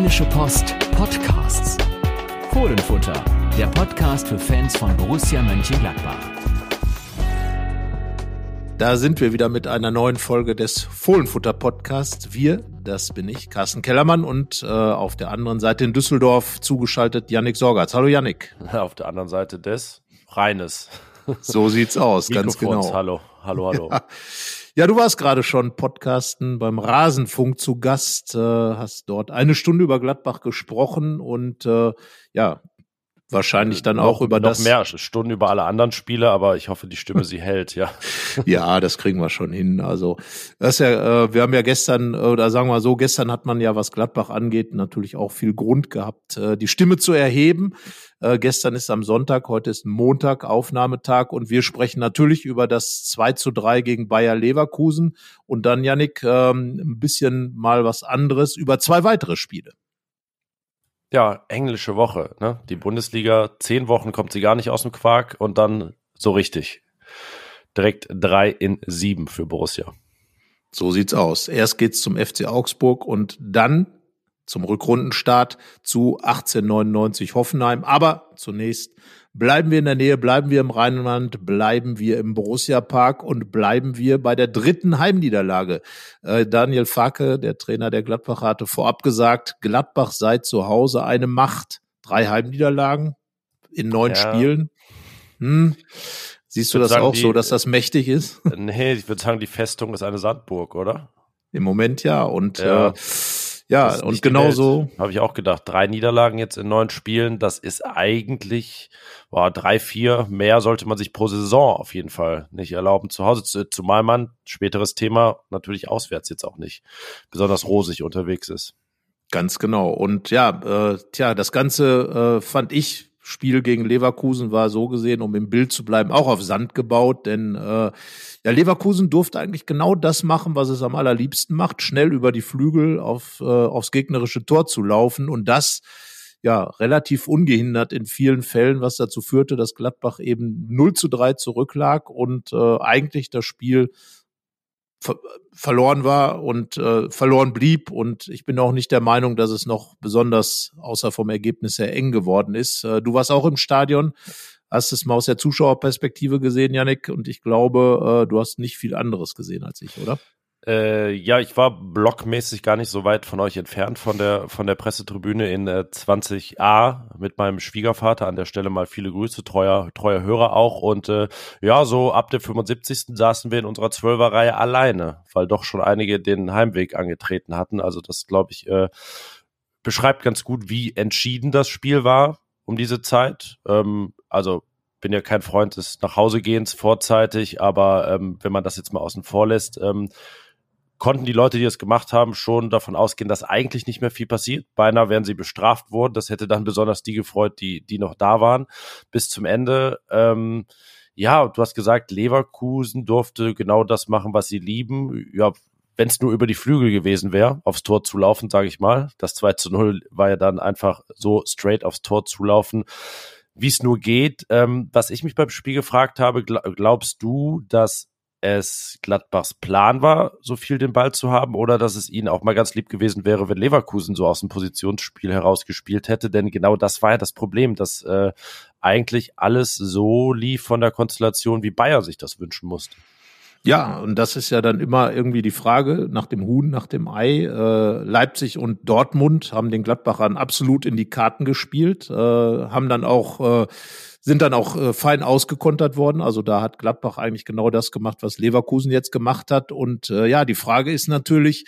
Rheinische Post Podcasts. Fohlenfutter, der Podcast für Fans von Borussia Mönchengladbach. Da sind wir wieder mit einer neuen Folge des Fohlenfutter Podcasts. Wir, das bin ich, Carsten Kellermann und äh, auf der anderen Seite in Düsseldorf zugeschaltet Yannick Sorgatz. Hallo Yannick. Auf der anderen Seite des Rheines. So sieht's aus, ganz genau. Hallo, hallo, hallo. Ja. Ja, du warst gerade schon Podcasten beim Rasenfunk zu Gast, äh, hast dort eine Stunde über Gladbach gesprochen und äh, ja, wahrscheinlich dann noch, auch über noch das. mehr Stunden über alle anderen Spiele, aber ich hoffe, die Stimme sie hält, ja. Ja, das kriegen wir schon hin. Also, das ist ja, äh, wir haben ja gestern, oder sagen wir so, gestern hat man ja, was Gladbach angeht, natürlich auch viel Grund gehabt, äh, die Stimme zu erheben. Äh, gestern ist am Sonntag, heute ist Montag, Aufnahmetag und wir sprechen natürlich über das 2 zu 3 gegen Bayer Leverkusen und dann, Yannick, ähm, ein bisschen mal was anderes über zwei weitere Spiele. Ja, englische Woche, ne? Die Bundesliga, zehn Wochen kommt sie gar nicht aus dem Quark und dann so richtig. Direkt drei in sieben für Borussia. So sieht's aus. Erst geht's zum FC Augsburg und dann zum Rückrundenstart zu 1899 Hoffenheim. Aber zunächst bleiben wir in der Nähe, bleiben wir im Rheinland, bleiben wir im Borussia Park und bleiben wir bei der dritten Heimniederlage. Äh, Daniel Facke, der Trainer der Gladbach, hatte vorab gesagt, Gladbach sei zu Hause eine Macht. Drei Heimniederlagen in neun ja. Spielen. Hm. Siehst du das sagen, auch die, so, dass das mächtig ist? Nee, ich würde sagen, die Festung ist eine Sandburg, oder? Im Moment ja. Und ja. Äh, ja, und genauso. Habe ich auch gedacht. Drei Niederlagen jetzt in neun Spielen, das ist eigentlich, boah, drei, vier mehr sollte man sich pro Saison auf jeden Fall nicht erlauben zu Hause, zumal man, späteres Thema, natürlich auswärts jetzt auch nicht besonders rosig unterwegs ist. Ganz genau. Und ja, äh, tja, das Ganze äh, fand ich Spiel gegen Leverkusen war so gesehen, um im Bild zu bleiben, auch auf Sand gebaut, denn äh, ja, Leverkusen durfte eigentlich genau das machen, was es am allerliebsten macht, schnell über die Flügel auf, äh, aufs gegnerische Tor zu laufen. Und das ja relativ ungehindert in vielen Fällen, was dazu führte, dass Gladbach eben 0 zu 3 zurücklag und äh, eigentlich das Spiel ver verloren war und äh, verloren blieb. Und ich bin auch nicht der Meinung, dass es noch besonders außer vom Ergebnis sehr eng geworden ist. Äh, du warst auch im Stadion, hast es mal aus der Zuschauerperspektive gesehen, Yannick, und ich glaube, äh, du hast nicht viel anderes gesehen als ich, oder? Äh, ja, ich war blockmäßig gar nicht so weit von euch entfernt von der von der Pressetribüne in äh, 20a mit meinem Schwiegervater. An der Stelle mal viele Grüße, treuer treuer Hörer auch. Und äh, ja, so ab der 75. saßen wir in unserer Zwölferreihe alleine, weil doch schon einige den Heimweg angetreten hatten. Also das glaube ich äh, beschreibt ganz gut, wie entschieden das Spiel war um diese Zeit. Ähm, also bin ja kein Freund des Nachhausegehens vorzeitig, aber ähm, wenn man das jetzt mal außen vor lässt, ähm, konnten die Leute, die es gemacht haben, schon davon ausgehen, dass eigentlich nicht mehr viel passiert. Beinahe wären sie bestraft worden. Das hätte dann besonders die gefreut, die, die noch da waren bis zum Ende. Ähm, ja, du hast gesagt, Leverkusen durfte genau das machen, was sie lieben. Ja, wenn es nur über die Flügel gewesen wäre, aufs Tor zu laufen, sage ich mal. Das 2 zu 0 war ja dann einfach so straight aufs Tor zu laufen, wie es nur geht. Ähm, was ich mich beim Spiel gefragt habe, glaubst du, dass es Gladbachs Plan war, so viel den Ball zu haben, oder dass es ihnen auch mal ganz lieb gewesen wäre, wenn Leverkusen so aus dem Positionsspiel herausgespielt hätte. Denn genau das war ja das Problem, dass äh, eigentlich alles so lief von der Konstellation, wie Bayer sich das wünschen musste. Ja, und das ist ja dann immer irgendwie die Frage nach dem Huhn, nach dem Ei. Äh, Leipzig und Dortmund haben den Gladbachern absolut in die Karten gespielt, äh, haben dann auch äh, sind dann auch äh, fein ausgekontert worden. Also da hat Gladbach eigentlich genau das gemacht, was Leverkusen jetzt gemacht hat. Und äh, ja, die Frage ist natürlich,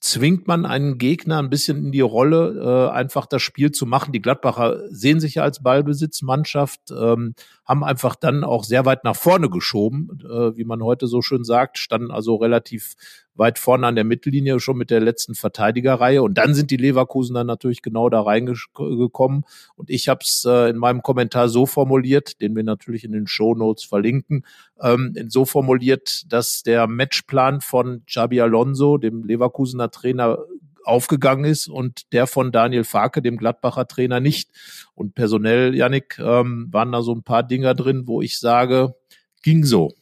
zwingt man einen Gegner ein bisschen in die Rolle, äh, einfach das Spiel zu machen. Die Gladbacher sehen sich ja als Ballbesitzmannschaft, ähm, haben einfach dann auch sehr weit nach vorne geschoben, äh, wie man heute so schön sagt, standen also relativ weit vorne an der Mittellinie schon mit der letzten Verteidigerreihe. Und dann sind die Leverkusen dann natürlich genau da reingekommen. Und ich habe es äh, in meinem Kommentar so formuliert, den wir natürlich in den Show Notes verlinken, ähm, so formuliert, dass der Matchplan von Xabi Alonso, dem Leverkusener Trainer, aufgegangen ist und der von Daniel Farke, dem Gladbacher Trainer, nicht. Und personell, Yannick, ähm, waren da so ein paar Dinger drin, wo ich sage, ging so.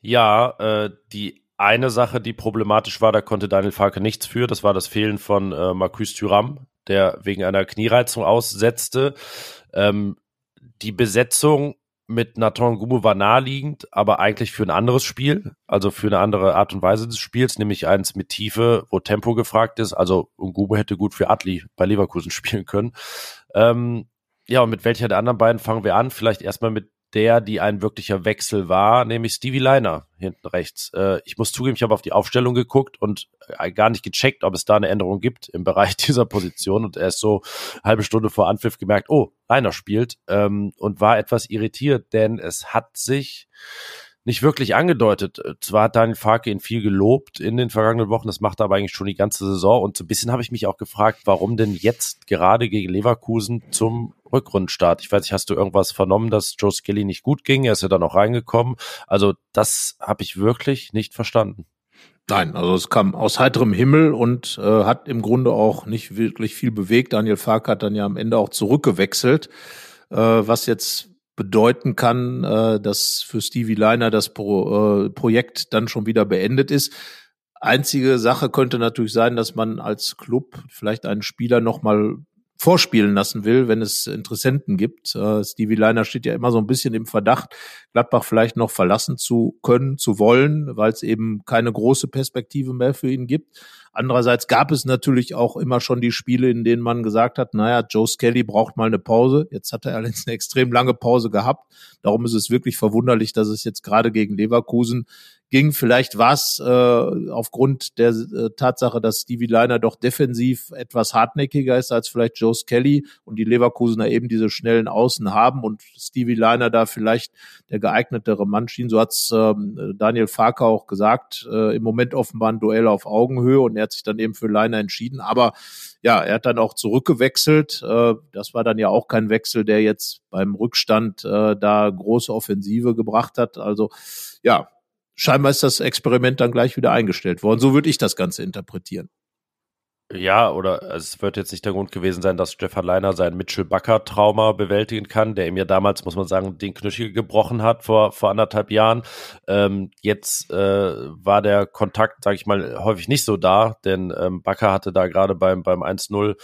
Ja, äh, die eine Sache, die problematisch war, da konnte Daniel Farke nichts für. Das war das Fehlen von äh, Marcus Thuram, der wegen einer Kniereizung aussetzte. Ähm, die Besetzung mit Nathan Gumu war naheliegend, aber eigentlich für ein anderes Spiel, also für eine andere Art und Weise des Spiels, nämlich eins mit Tiefe, wo Tempo gefragt ist. Also Gumu hätte gut für Adli bei Leverkusen spielen können. Ähm, ja, und mit welcher der anderen beiden fangen wir an? Vielleicht erstmal mit der, die ein wirklicher Wechsel war, nämlich Stevie Liner hinten rechts. Äh, ich muss zugeben, ich habe auf die Aufstellung geguckt und äh, gar nicht gecheckt, ob es da eine Änderung gibt im Bereich dieser Position. Und er ist so halbe Stunde vor Anpfiff gemerkt, oh, Liner spielt ähm, und war etwas irritiert, denn es hat sich nicht wirklich angedeutet. Zwar hat Daniel Farke ihn viel gelobt in den vergangenen Wochen, das macht er aber eigentlich schon die ganze Saison. Und so ein bisschen habe ich mich auch gefragt, warum denn jetzt gerade gegen Leverkusen zum Rückrundenstart? Ich weiß nicht, hast du irgendwas vernommen, dass Joe Skelly nicht gut ging? Er ist ja dann auch reingekommen. Also das habe ich wirklich nicht verstanden. Nein, also es kam aus heiterem Himmel und äh, hat im Grunde auch nicht wirklich viel bewegt. Daniel Farke hat dann ja am Ende auch zurückgewechselt, äh, was jetzt bedeuten kann, äh, dass für Stevie Liner das Pro, äh, Projekt dann schon wieder beendet ist. Einzige Sache könnte natürlich sein, dass man als Club vielleicht einen Spieler nochmal vorspielen lassen will, wenn es Interessenten gibt. Äh, Stevie Liner steht ja immer so ein bisschen im Verdacht, Gladbach vielleicht noch verlassen zu können, zu wollen, weil es eben keine große Perspektive mehr für ihn gibt. Andererseits gab es natürlich auch immer schon die Spiele, in denen man gesagt hat, naja, Joe Skelly braucht mal eine Pause. Jetzt hat er allerdings eine extrem lange Pause gehabt. Darum ist es wirklich verwunderlich, dass es jetzt gerade gegen Leverkusen ging. Vielleicht war es äh, aufgrund der äh, Tatsache, dass Stevie Liner doch defensiv etwas hartnäckiger ist als vielleicht Joe Skelly und die Leverkusener eben diese schnellen Außen haben und Stevie Liner da vielleicht der geeignetere Mann schien. So hat's ähm, Daniel Farker auch gesagt. Äh, Im Moment offenbar ein Duell auf Augenhöhe und er hat sich dann eben für Liner entschieden. Aber ja, er hat dann auch zurückgewechselt. Äh, das war dann ja auch kein Wechsel, der jetzt beim Rückstand äh, da große Offensive gebracht hat. Also ja, scheinbar ist das Experiment dann gleich wieder eingestellt worden. So würde ich das Ganze interpretieren. Ja, oder es wird jetzt nicht der Grund gewesen sein, dass Stefan Leiner sein Mitchell-Bakker-Trauma bewältigen kann, der ihm ja damals, muss man sagen, den Knöchel gebrochen hat vor, vor anderthalb Jahren. Ähm, jetzt äh, war der Kontakt, sage ich mal, häufig nicht so da, denn ähm, Bakker hatte da gerade beim, beim 1-0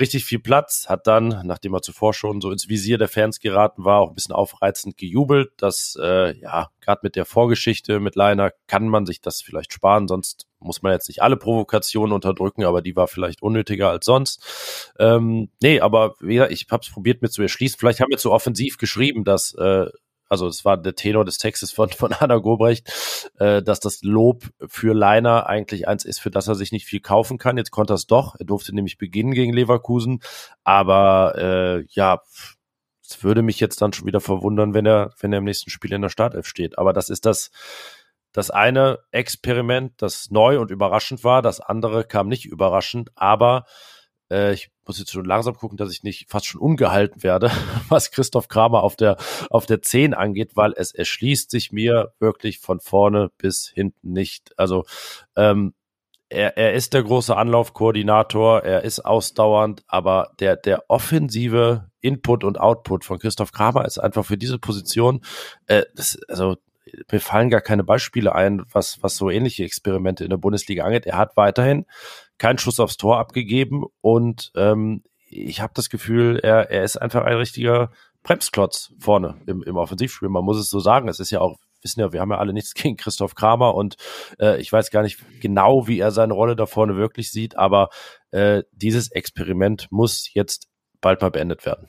richtig viel Platz, hat dann, nachdem er zuvor schon so ins Visier der Fans geraten war, auch ein bisschen aufreizend gejubelt. Das, äh, ja, gerade mit der Vorgeschichte mit Leiner kann man sich das vielleicht sparen, sonst muss man jetzt nicht alle Provokationen unterdrücken, aber die war vielleicht unnötiger als sonst. Ähm, nee, aber ja, ich habe es probiert mir zu erschließen. Vielleicht haben wir zu offensiv geschrieben, dass äh, also es war der Tenor des Textes von, von Anna Gobrecht, äh, dass das Lob für Leiner eigentlich eins ist, für das er sich nicht viel kaufen kann. Jetzt konnte er es doch. Er durfte nämlich beginnen gegen Leverkusen. Aber äh, ja, es würde mich jetzt dann schon wieder verwundern, wenn er, wenn er im nächsten Spiel in der Startelf steht. Aber das ist das, das eine Experiment, das neu und überraschend war, das andere kam nicht überraschend, aber äh, ich muss jetzt schon langsam gucken, dass ich nicht fast schon ungehalten werde, was Christoph Kramer auf der, auf der 10 angeht, weil es erschließt sich mir wirklich von vorne bis hinten nicht. Also ähm, er, er ist der große Anlaufkoordinator, er ist ausdauernd, aber der, der offensive Input und Output von Christoph Kramer ist einfach für diese Position, äh, das, also mir fallen gar keine Beispiele ein, was, was so ähnliche Experimente in der Bundesliga angeht. Er hat weiterhin keinen Schuss aufs Tor abgegeben und ähm, ich habe das Gefühl, er, er ist einfach ein richtiger Bremsklotz vorne im, im Offensivspiel. Man muss es so sagen. Es ist ja auch, wissen ja, wir haben ja alle nichts gegen Christoph Kramer und äh, ich weiß gar nicht genau, wie er seine Rolle da vorne wirklich sieht, aber äh, dieses Experiment muss jetzt bald mal beendet werden.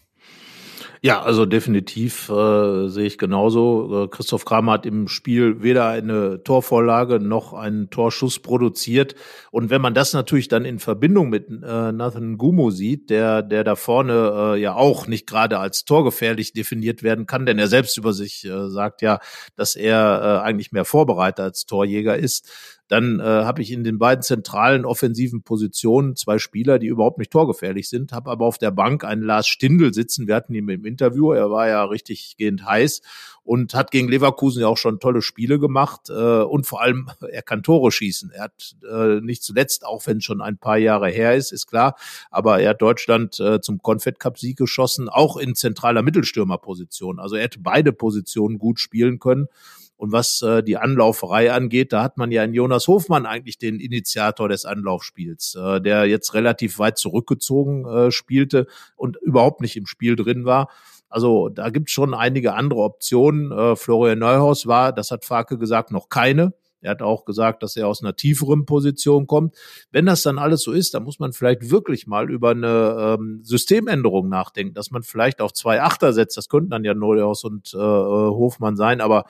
Ja, also definitiv äh, sehe ich genauso. Äh, Christoph Kramer hat im Spiel weder eine Torvorlage noch einen Torschuss produziert. Und wenn man das natürlich dann in Verbindung mit äh, Nathan Gumo sieht, der, der da vorne äh, ja auch nicht gerade als torgefährlich definiert werden kann, denn er selbst über sich äh, sagt ja, dass er äh, eigentlich mehr Vorbereiter als Torjäger ist, dann äh, habe ich in den beiden zentralen offensiven Positionen zwei Spieler, die überhaupt nicht torgefährlich sind, habe aber auf der Bank einen Lars Stindl sitzen. Wir hatten ihn im Interview, er war ja richtig gehend heiß und hat gegen Leverkusen ja auch schon tolle Spiele gemacht äh, und vor allem er kann Tore schießen. Er hat äh, nicht zuletzt, auch wenn es schon ein paar Jahre her ist, ist klar, aber er hat Deutschland äh, zum Confed Cup Sieg geschossen, auch in zentraler Mittelstürmerposition. Also er hätte beide Positionen gut spielen können. Und was äh, die Anlauferei angeht, da hat man ja in Jonas Hofmann eigentlich den Initiator des Anlaufspiels, äh, der jetzt relativ weit zurückgezogen äh, spielte und überhaupt nicht im Spiel drin war. Also da gibt es schon einige andere Optionen. Äh, Florian Neuhaus war, das hat Farke gesagt, noch keine. Er hat auch gesagt, dass er aus einer tieferen Position kommt. Wenn das dann alles so ist, dann muss man vielleicht wirklich mal über eine ähm, Systemänderung nachdenken, dass man vielleicht auf zwei Achter setzt. Das könnten dann ja Neuhaus und äh, Hofmann sein, aber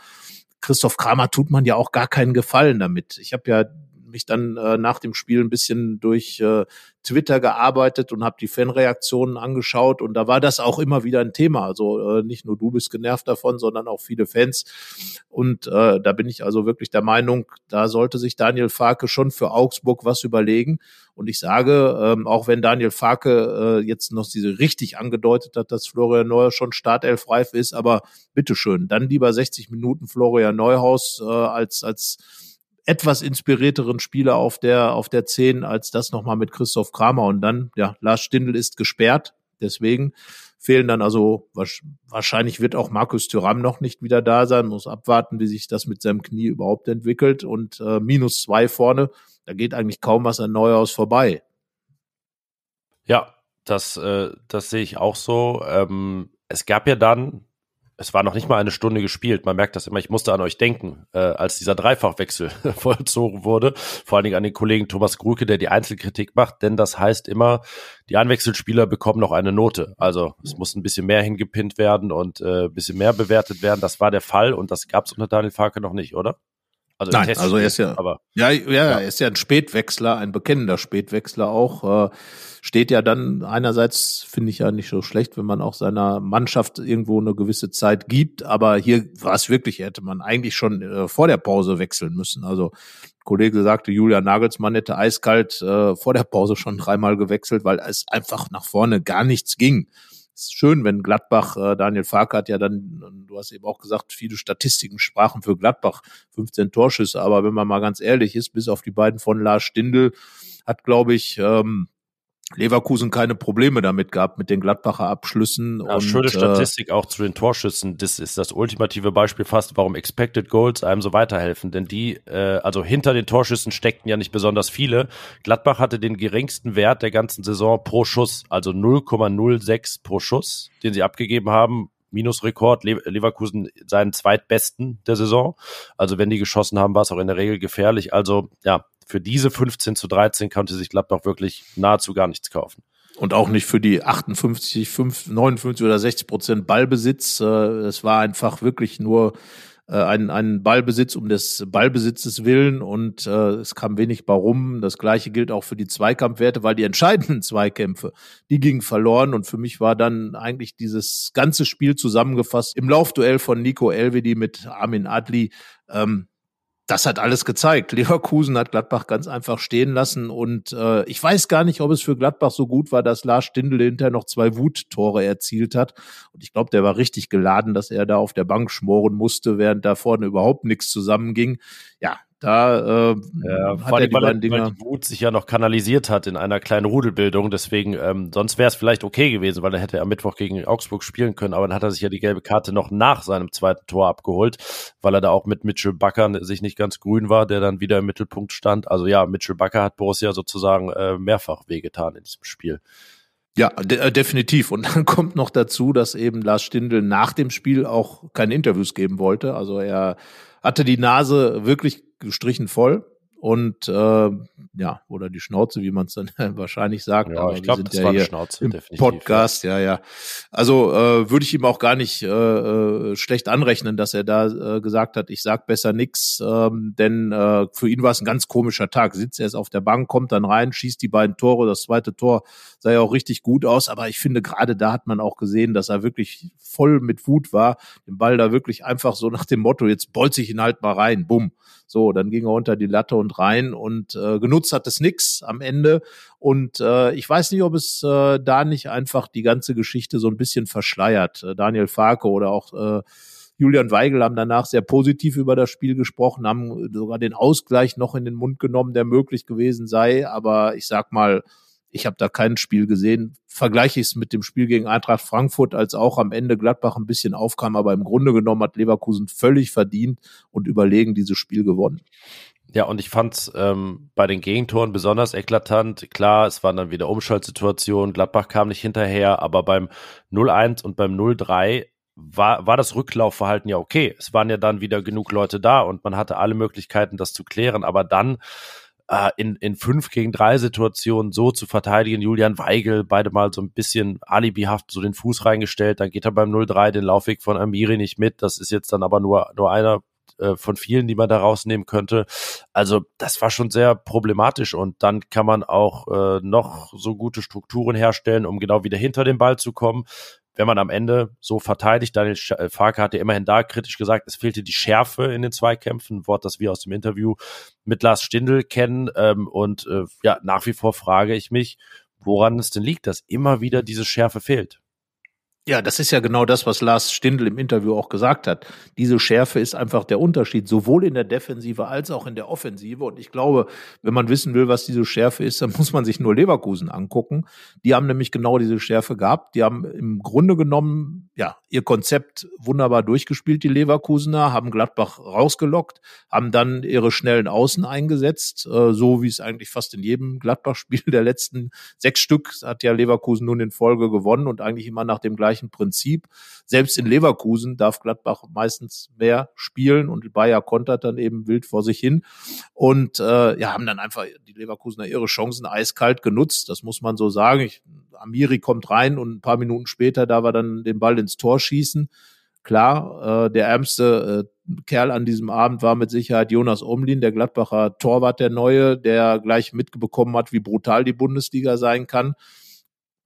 Christoph Kramer tut man ja auch gar keinen Gefallen damit. Ich habe ja mich dann äh, nach dem Spiel ein bisschen durch äh, Twitter gearbeitet und habe die Fanreaktionen angeschaut und da war das auch immer wieder ein Thema. Also äh, nicht nur du bist genervt davon, sondern auch viele Fans. Und äh, da bin ich also wirklich der Meinung, da sollte sich Daniel Farke schon für Augsburg was überlegen. Und ich sage, ähm, auch wenn Daniel Farke äh, jetzt noch diese richtig angedeutet hat, dass Florian Neuer schon startelfreif ist, aber bitteschön, dann lieber 60 Minuten Florian Neuhaus äh, als als etwas inspirierteren Spieler auf der, auf der 10 als das nochmal mit Christoph Kramer. Und dann, ja, Lars Stindl ist gesperrt. Deswegen fehlen dann also, wahrscheinlich wird auch Markus Thüram noch nicht wieder da sein, muss abwarten, wie sich das mit seinem Knie überhaupt entwickelt. Und äh, minus zwei vorne, da geht eigentlich kaum was an Neuhaus vorbei. Ja, das, äh, das sehe ich auch so. Ähm, es gab ja dann es war noch nicht mal eine Stunde gespielt. Man merkt das immer. Ich musste an euch denken, äh, als dieser Dreifachwechsel vollzogen wurde. Vor allen Dingen an den Kollegen Thomas Gruke, der die Einzelkritik macht. Denn das heißt immer, die Einwechselspieler bekommen noch eine Note. Also es muss ein bisschen mehr hingepinnt werden und äh, ein bisschen mehr bewertet werden. Das war der Fall und das gab es unter Daniel Farke noch nicht, oder? Also Nein, also er ist ja, aber, ja, ja, ja, er ist ja ein Spätwechsler, ein bekennender Spätwechsler auch. Äh, steht ja dann einerseits, finde ich ja nicht so schlecht, wenn man auch seiner Mannschaft irgendwo eine gewisse Zeit gibt. Aber hier war es wirklich, hätte man eigentlich schon äh, vor der Pause wechseln müssen. Also Kollege sagte, Julia Nagelsmann hätte eiskalt äh, vor der Pause schon dreimal gewechselt, weil es einfach nach vorne gar nichts ging ist schön, wenn Gladbach, äh, Daniel Farke hat ja dann, du hast eben auch gesagt, viele Statistiken sprachen für Gladbach, 15 Torschüsse, aber wenn man mal ganz ehrlich ist, bis auf die beiden von Lars Stindl hat, glaube ich, ähm, Leverkusen keine Probleme damit gehabt mit den Gladbacher Abschlüssen. Ja, und, schöne äh, Statistik äh, auch zu den Torschüssen. Das ist das ultimative Beispiel fast, warum Expected Goals einem so weiterhelfen. Denn die, äh, also hinter den Torschüssen steckten ja nicht besonders viele. Gladbach hatte den geringsten Wert der ganzen Saison pro Schuss, also 0,06 pro Schuss, den sie abgegeben haben. Minusrekord, Leverkusen seinen zweitbesten der Saison. Also wenn die geschossen haben, war es auch in der Regel gefährlich. Also ja, für diese 15 zu 13 konnte sich Gladbach wirklich nahezu gar nichts kaufen. Und auch nicht für die 58, 5, 59 oder 60 Prozent Ballbesitz. Äh, es war einfach wirklich nur äh, ein, ein Ballbesitz um des Ballbesitzes willen und äh, es kam wenig bei rum. Das gleiche gilt auch für die Zweikampfwerte, weil die entscheidenden Zweikämpfe, die gingen verloren und für mich war dann eigentlich dieses ganze Spiel zusammengefasst im Laufduell von Nico Elvedi mit Armin Adli. Ähm, das hat alles gezeigt. Leverkusen hat Gladbach ganz einfach stehen lassen und äh, ich weiß gar nicht, ob es für Gladbach so gut war, dass Lars Stindl hinterher noch zwei Wuttore erzielt hat. Und ich glaube, der war richtig geladen, dass er da auf der Bank schmoren musste, während da vorne überhaupt nichts zusammenging. Ja, da äh, ja, hat er die weil, Dinger. Weil die Wut sich ja noch kanalisiert hat in einer kleinen Rudelbildung. Deswegen, ähm, sonst wäre es vielleicht okay gewesen, weil er hätte am Mittwoch gegen Augsburg spielen können. Aber dann hat er sich ja die gelbe Karte noch nach seinem zweiten Tor abgeholt, weil er da auch mit Mitchell Bakker sich nicht ganz grün war, der dann wieder im Mittelpunkt stand. Also ja, Mitchell Bakker hat Borussia sozusagen äh, mehrfach wehgetan in diesem Spiel. Ja, de äh, definitiv. Und dann kommt noch dazu, dass eben Lars Stindl nach dem Spiel auch keine Interviews geben wollte. Also er hatte die Nase wirklich gestrichen voll und äh, ja, oder die Schnauze, wie man es dann wahrscheinlich sagt. Ja, aber ich glaube, das ja war eine Schnauze, im definitiv. Podcast, ja, ja. Also äh, würde ich ihm auch gar nicht äh, äh, schlecht anrechnen, dass er da äh, gesagt hat, ich sag besser nix, ähm, denn äh, für ihn war es ein ganz komischer Tag. Sitzt erst auf der Bank, kommt dann rein, schießt die beiden Tore, das zweite Tor sah ja auch richtig gut aus, aber ich finde, gerade da hat man auch gesehen, dass er wirklich voll mit Wut war, den Ball da wirklich einfach so nach dem Motto, jetzt bolz ich ihn halt mal rein, bumm. So, dann ging er unter die Latte und rein und äh, genutzt hat es nix am Ende. Und äh, ich weiß nicht, ob es äh, da nicht einfach die ganze Geschichte so ein bisschen verschleiert. Äh, Daniel Farke oder auch äh, Julian Weigel haben danach sehr positiv über das Spiel gesprochen, haben sogar den Ausgleich noch in den Mund genommen, der möglich gewesen sei. Aber ich sag mal, Ich habe da kein Spiel gesehen. Vergleiche ich es mit dem Spiel gegen Eintracht Frankfurt, als auch am Ende Gladbach ein bisschen aufkam, aber im Grunde genommen hat Leverkusen völlig verdient und überlegen dieses Spiel gewonnen. Ja, und ich fand's ähm, bei den Gegentoren besonders eklatant. Klar, es waren dann wieder Umschaltsituationen, Gladbach kam nicht hinterher, aber beim 0-1 und beim 0-3 war, war das Rücklaufverhalten ja okay. Es waren ja dann wieder genug Leute da und man hatte alle Möglichkeiten, das zu klären. Aber dann äh, in, in fünf gegen drei Situationen so zu verteidigen, Julian Weigel, beide mal so ein bisschen alibihaft so den Fuß reingestellt, dann geht er beim 0-3 den Laufweg von Amiri nicht mit. Das ist jetzt dann aber nur, nur einer äh, von vielen, die man da rausnehmen könnte. Also das war schon sehr problematisch und dann kann man auch äh, noch so gute Strukturen herstellen, um genau wieder hinter den Ball zu kommen wenn man am Ende so verteidigt, Daniel äh, Farke hat ja immerhin da kritisch gesagt, es fehlte die Schärfe in den Zweikämpfen, ein Wort, das wir aus dem Interview mit Lars Stindl kennen. Ähm, und äh, ja, nach wie vor frage ich mich, woran es denn liegt, dass immer wieder diese Schärfe fehlt. Ja, das ist ja genau das, was Lars Stindl im Interview auch gesagt hat. Diese Schärfe ist einfach der Unterschied, sowohl in der Defensive als auch in der Offensive. Und ich glaube, wenn man wissen will, was diese Schärfe ist, dann muss man sich nur Leverkusen angucken. Die haben nämlich genau diese Schärfe gehabt. Die haben im Grunde genommen, ja, ihr Konzept wunderbar durchgespielt, die Leverkusener, haben Gladbach rausgelockt, haben dann ihre schnellen Außen eingesetzt, äh, so wie es eigentlich fast in jedem Gladbach-Spiel der letzten sechs Stück hat ja Leverkusen nun in Folge gewonnen und eigentlich immer nach dem gleichen gleichen Prinzip. Selbst in Leverkusen darf Gladbach meistens mehr spielen und Bayer kontert dann eben wild vor sich hin und äh, ja, haben dann einfach die Leverkusener ihre Chancen eiskalt genutzt. Das muss man so sagen. Ich, Amiri kommt rein und ein paar Minuten später da war dann den Ball ins Tor schießen. Klar, äh, der ärmste äh, Kerl an diesem Abend war mit Sicherheit Jonas Omlin, der Gladbacher Torwart, der Neue, der gleich mitbekommen hat, wie brutal die Bundesliga sein kann.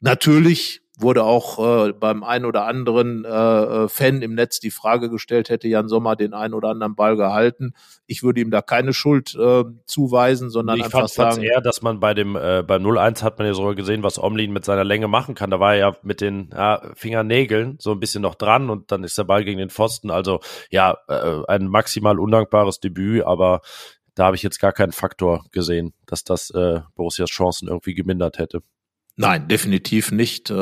Natürlich wurde auch äh, beim einen oder anderen äh, äh, Fan im Netz die Frage gestellt, hätte Jan Sommer den einen oder anderen Ball gehalten. Ich würde ihm da keine Schuld äh, zuweisen, sondern ich einfach fand, sagen. eher, dass man bei dem äh, beim 0-1 hat man ja sogar gesehen, was Omlin mit seiner Länge machen kann. Da war er ja mit den ja, Fingernägeln so ein bisschen noch dran und dann ist der Ball gegen den Pfosten. Also ja, äh, ein maximal undankbares Debüt, aber da habe ich jetzt gar keinen Faktor gesehen, dass das äh, Borussias Chancen irgendwie gemindert hätte. Nein, definitiv nicht. Äh,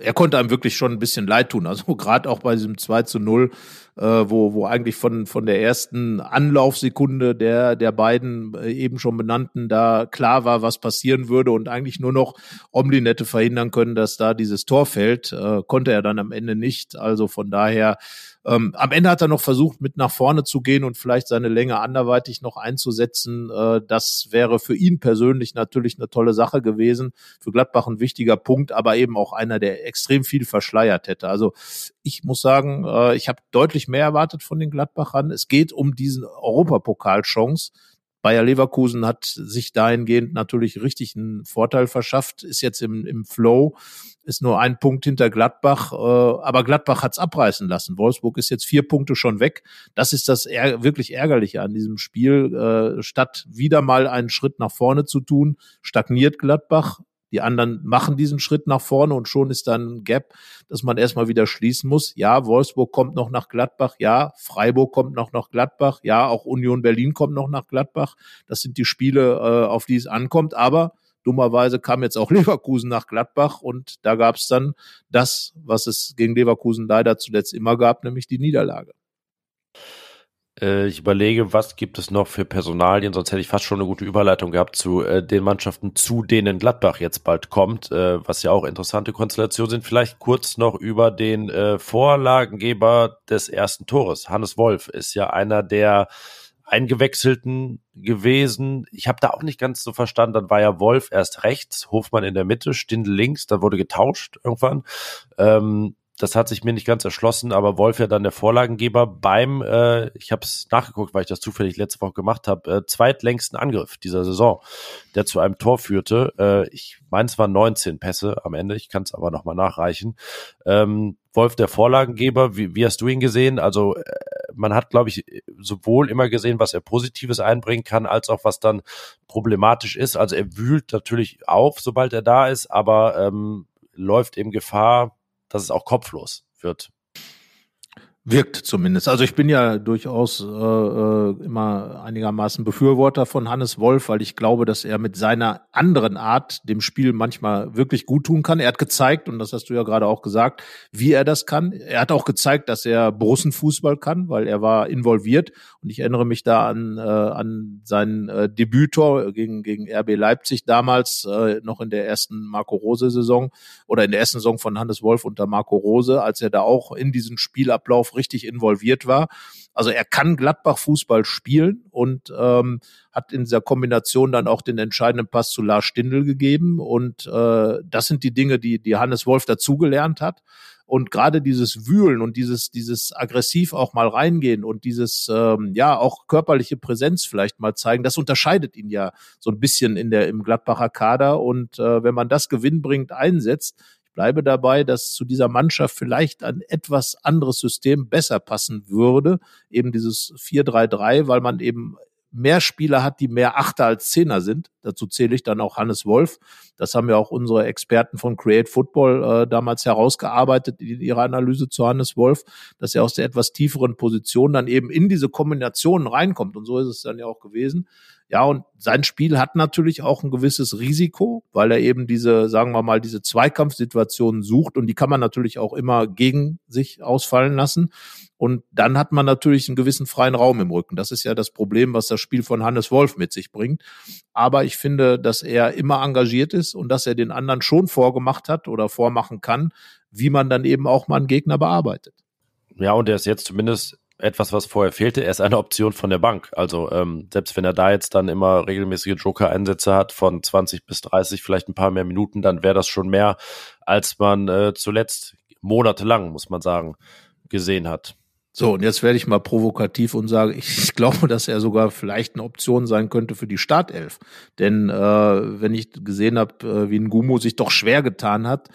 er konnte einem wirklich schon ein bisschen leid tun. Also gerade auch bei diesem 2 zu 0, äh, wo, wo eigentlich von, von der ersten Anlaufsekunde der, der beiden äh, eben schon benannten da klar war, was passieren würde und eigentlich nur noch Omlin hätte verhindern können, dass da dieses Tor fällt, konnte er dann am Ende nicht. Also von daher ähm, am Ende hat er noch versucht, mit nach vorne zu gehen und vielleicht seine Länge anderweitig noch einzusetzen. Äh, das wäre für ihn persönlich natürlich eine tolle Sache gewesen. Für Gladbach ein wichtiger Punkt, aber eben auch einer, der extrem viel verschleiert hätte. Also ich muss sagen, äh, ich habe deutlich mehr erwartet von den Gladbachern. Es geht um diesen Europapokalchance. Bayer Leverkusen hat sich dahingehend natürlich richtig einen Vorteil verschafft, ist jetzt im, im Flow ist nur ein Punkt hinter Gladbach, äh, aber Gladbach hat's abreißen lassen. Wolfsburg ist jetzt vier Punkte schon weg. Das ist das eher, wirklich Ärgerliche an diesem Spiel. Äh, statt wieder mal einen Schritt nach vorne zu tun, stagniert Gladbach. Die anderen machen diesen Schritt nach vorne und schon ist dann ein Gap, dass man erstmal wieder schließen muss. Ja, Wolfsburg kommt noch nach Gladbach. Ja, Freiburg kommt noch nach Gladbach. Ja, auch Union Berlin kommt noch nach Gladbach. Das sind die Spiele, äh, auf die es ankommt. Aber Dummerweise kam jetzt auch Leverkusen nach Gladbach und da gab es dann das, was es gegen Leverkusen leider zuletzt immer gab, nämlich die Niederlage. Äh, ich überlege, was gibt es noch für Personalien, sonst hätte ich fast schon eine gute Überleitung gehabt zu äh, den Mannschaften, zu denen Gladbach jetzt bald kommt, äh, was ja auch interessante Konstellationen sind. Vielleicht kurz noch über den äh, Vorlagengeber des ersten Tores. Hannes Wolf ist ja einer der Eingewechselten gewesen. Ich habe da auch nicht ganz so verstanden. Dann war ja Wolf erst rechts, Hofmann in der Mitte, Stindl links. Da wurde getauscht irgendwann. Ähm, das hat sich mir nicht ganz erschlossen, aber Wolf ja dann der Vorlagengeber beim, äh, ich habe es nachgeguckt, weil ich das zufällig letzte Woche gemacht habe, äh, zweitlängsten Angriff dieser Saison, der zu einem Tor führte. Äh, ich meine, es waren 19 Pässe am Ende, ich kann es aber nochmal nachreichen. Ähm, Wolf der Vorlagengeber, wie, wie hast du ihn gesehen? Also äh, man hat, glaube ich, sowohl immer gesehen, was er Positives einbringen kann, als auch was dann problematisch ist. Also er wühlt natürlich auf, sobald er da ist, aber ähm, läuft eben Gefahr, dass es auch kopflos wird. Wirkt zumindest. Also ich bin ja durchaus äh, äh, immer einigermaßen Befürworter von Hannes Wolf, weil ich glaube, dass er mit seiner anderen Art dem Spiel manchmal wirklich gut tun kann. Er hat gezeigt, und das hast du ja gerade auch gesagt, wie er das kann. Er hat auch gezeigt, dass er Brussenfußball kann, weil er war involviert. Und ich erinnere mich da an, äh, an sein äh, Debütor gegen, gegen RB Leipzig damals, äh, noch in der ersten Marco Rose-Saison oder in der ersten Saison von Hannes Wolf unter Marco Rose, als er da auch in diesen Spielablauf richtig involviert war. Also er kann Gladbach Fußball spielen und ähm, hat in dieser Kombination dann auch den entscheidenden Pass zu Lars Stindl gegeben. Und äh, das sind die Dinge, die, die Hannes Wolf dazugelernt hat. Und gerade dieses Wühlen und dieses, dieses aggressiv auch mal reingehen und dieses, ähm, ja, auch körperliche Präsenz vielleicht mal zeigen, das unterscheidet ihn ja so ein bisschen in der, im Gladbacher Kader. Und äh, wenn man das gewinnbringend einsetzt, bleibe dabei, dass zu dieser Mannschaft vielleicht ein etwas anderes System besser passen würde. Eben dieses 4-3-3, weil man eben mehr Spieler hat, die mehr Achter als Zehner sind. Dazu zähle ich dann auch Hannes Wolf. Das haben ja auch unsere Experten von Create Football äh, damals herausgearbeitet in ihrer Analyse zu Hannes Wolf, dass er aus der etwas tieferen Position dann eben in diese Kombinationen reinkommt. Und so ist es dann ja auch gewesen. Ja, und sein Spiel hat natürlich auch ein gewisses Risiko, weil er eben diese, sagen wir mal, diese Zweikampfsituationen sucht und die kann man natürlich auch immer gegen sich ausfallen lassen. Und dann hat man natürlich einen gewissen freien Raum im Rücken. Das ist ja das Problem, was das Spiel von Hannes Wolf mit sich bringt. Aber ich finde, dass er immer engagiert ist und dass er den anderen schon vorgemacht hat oder vormachen kann, wie man dann eben auch mal einen Gegner bearbeitet. Ja, und er ist jetzt zumindest etwas, was vorher fehlte. Er ist eine Option von der Bank. Also ähm, selbst wenn er da jetzt dann immer regelmäßige Joker-Einsätze hat von 20 bis 30, vielleicht ein paar mehr Minuten, dann wäre das schon mehr, als man äh, zuletzt monatelang, muss man sagen, gesehen hat. So, und jetzt werde ich mal provokativ und sage, ich, glaube, dass er sogar vielleicht eine Option sein könnte für die Startelf. Denn äh, wenn ich gesehen habe, äh, wie ein Gumo sich doch schwer getan hat,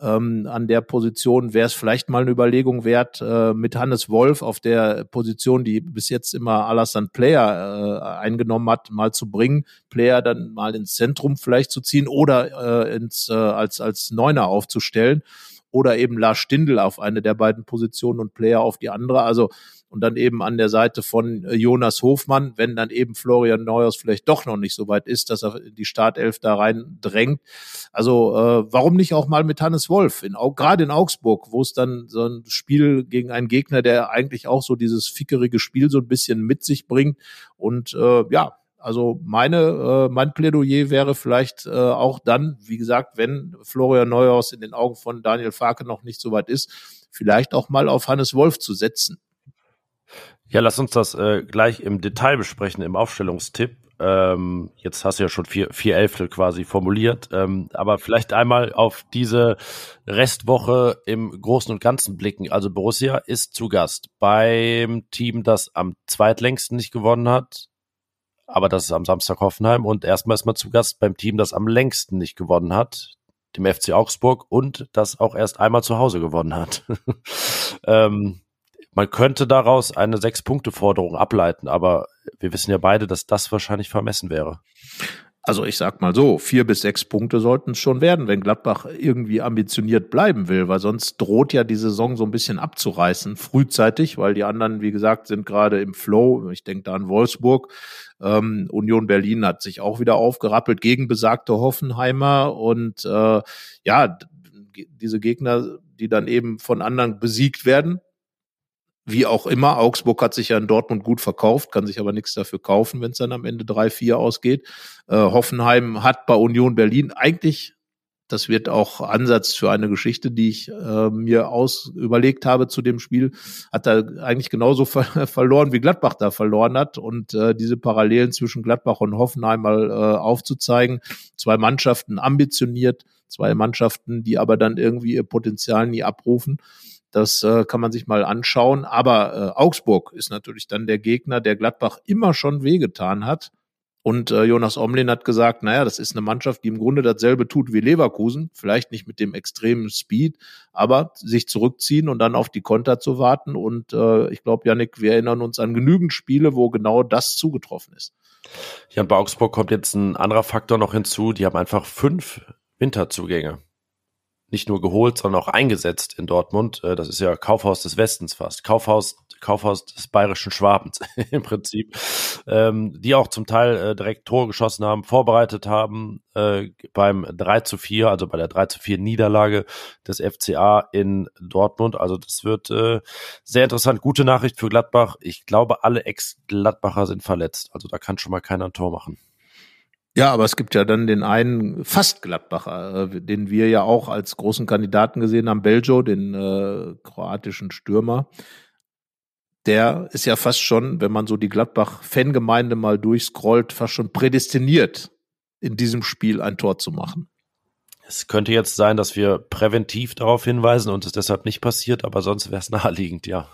ähm, an der Position wäre es vielleicht mal eine Überlegung wert, äh, mit Hannes Wolf auf der Position, die bis jetzt immer Alassane Player äh, eingenommen hat, mal zu bringen, Player dann mal ins Zentrum vielleicht zu ziehen oder äh, ins, äh, als, als Neuner aufzustellen oder eben Lars Stindl auf eine der beiden Positionen und Player auf die andere. Also und dann eben an der Seite von äh, Jonas Hofmann, wenn dann eben Florian Neuers vielleicht doch noch nicht so weit ist, dass er die Startelf da rein drängt. Also äh, warum nicht auch mal mit Hannes Wolf, in, gerade in Augsburg, wo es dann so ein Spiel gegen einen Gegner, der eigentlich auch so dieses fickerige Spiel so ein bisschen mit sich bringt und äh, ja, also meine, äh, mein Plädoyer wäre vielleicht äh, auch dann, wie gesagt, wenn Florian Neuhaus in den Augen von Daniel Farke noch nicht so weit ist, vielleicht auch mal auf Hannes Wolf zu setzen. Ja, lass uns das äh, gleich im Detail besprechen, im Aufstellungstipp. Ähm, jetzt hast du ja schon vier, vier Elftel quasi formuliert, ähm, aber vielleicht einmal auf diese Restwoche im Großen und Ganzen blicken. Also Borussia ist zu Gast beim Team, das am zweitlängsten nicht gewonnen hat, aber das ist am Samstag Hoffenheim und erstmal ist man zu Gast beim Team, das am längsten nicht gewonnen hat, dem FC Augsburg und das auch erst einmal zu Hause gewonnen hat. ähm, man könnte daraus eine Sechs-Punkte-Forderung ableiten, aber wir wissen ja beide, dass das wahrscheinlich vermessen wäre. Also ich sag mal so, vier bis sechs Punkte sollten es schon werden, wenn Gladbach irgendwie ambitioniert bleiben will, weil sonst droht ja die Saison so ein bisschen abzureißen, frühzeitig, weil die anderen, wie gesagt, sind gerade im Flow. Ich denke da an Wolfsburg. Ähm, Union Berlin hat sich auch wieder aufgerappelt gegen besagte Hoffenheimer und äh, ja, diese Gegner, die dann eben von anderen besiegt werden, wie auch immer, Augsburg hat sich ja in Dortmund gut verkauft, kann sich aber nichts dafür kaufen, wenn es dann am Ende 3-4 ausgeht. Äh, Hoffenheim hat bei Union Berlin eigentlich, das wird auch Ansatz für eine Geschichte, die ich äh, mir aus überlegt habe zu dem Spiel, hat er eigentlich genauso ver verloren, wie Gladbach da verloren hat. Und äh, diese Parallelen zwischen Gladbach und Hoffenheim mal äh, aufzuzeigen. Zwei Mannschaften ambitioniert, zwei Mannschaften, die aber dann irgendwie ihr Potenzial nie abrufen. Das äh, kann man sich mal anschauen. Aber äh, Augsburg ist natürlich dann der Gegner, der Gladbach immer schon wehgetan hat. Und äh, Jonas Omlin hat gesagt, naja, das ist eine Mannschaft, die im Grunde dasselbe tut wie Leverkusen, vielleicht nicht mit dem extremen Speed, aber sich zurückziehen und dann auf die Konter zu warten. Und äh, ich glaube, Yannick, wir erinnern uns an genügend Spiele, wo genau das zugetroffen ist. Ja, bei Augsburg kommt jetzt ein anderer Faktor noch hinzu. Die haben einfach fünf Winterzugänge. Nicht nur geholt, sondern auch eingesetzt in Dortmund. Äh, das ist ja Kaufhaus des Westens fast. Kaufhaus, Kaufhaus des bayerischen Schwabens im Prinzip. Ähm, die auch zum Teil äh, direkt Tore geschossen haben, vorbereitet haben äh, beim 3 zu 4, also bei der 3 zu 4 Niederlage des FCA in Dortmund. Also das wird äh, sehr interessant. Gute Nachricht für Gladbach. Ich glaube, alle Ex-Gladbacher sind verletzt. Also da kann schon mal keiner ein Tor machen. Ja, aber es gibt ja dann den einen fast Gladbacher, äh, den wir ja auch als großen Kandidaten gesehen haben, Beljo, den äh, kroatischen Stürmer. Der ist ja fast schon, wenn man so die Gladbach-Fangemeinde mal durchscrollt, fast schon prädestiniert, in diesem Spiel ein Tor zu machen. Es könnte jetzt sein, dass wir präventiv darauf hinweisen und es deshalb nicht passiert, aber sonst wäre es naheliegend, ja.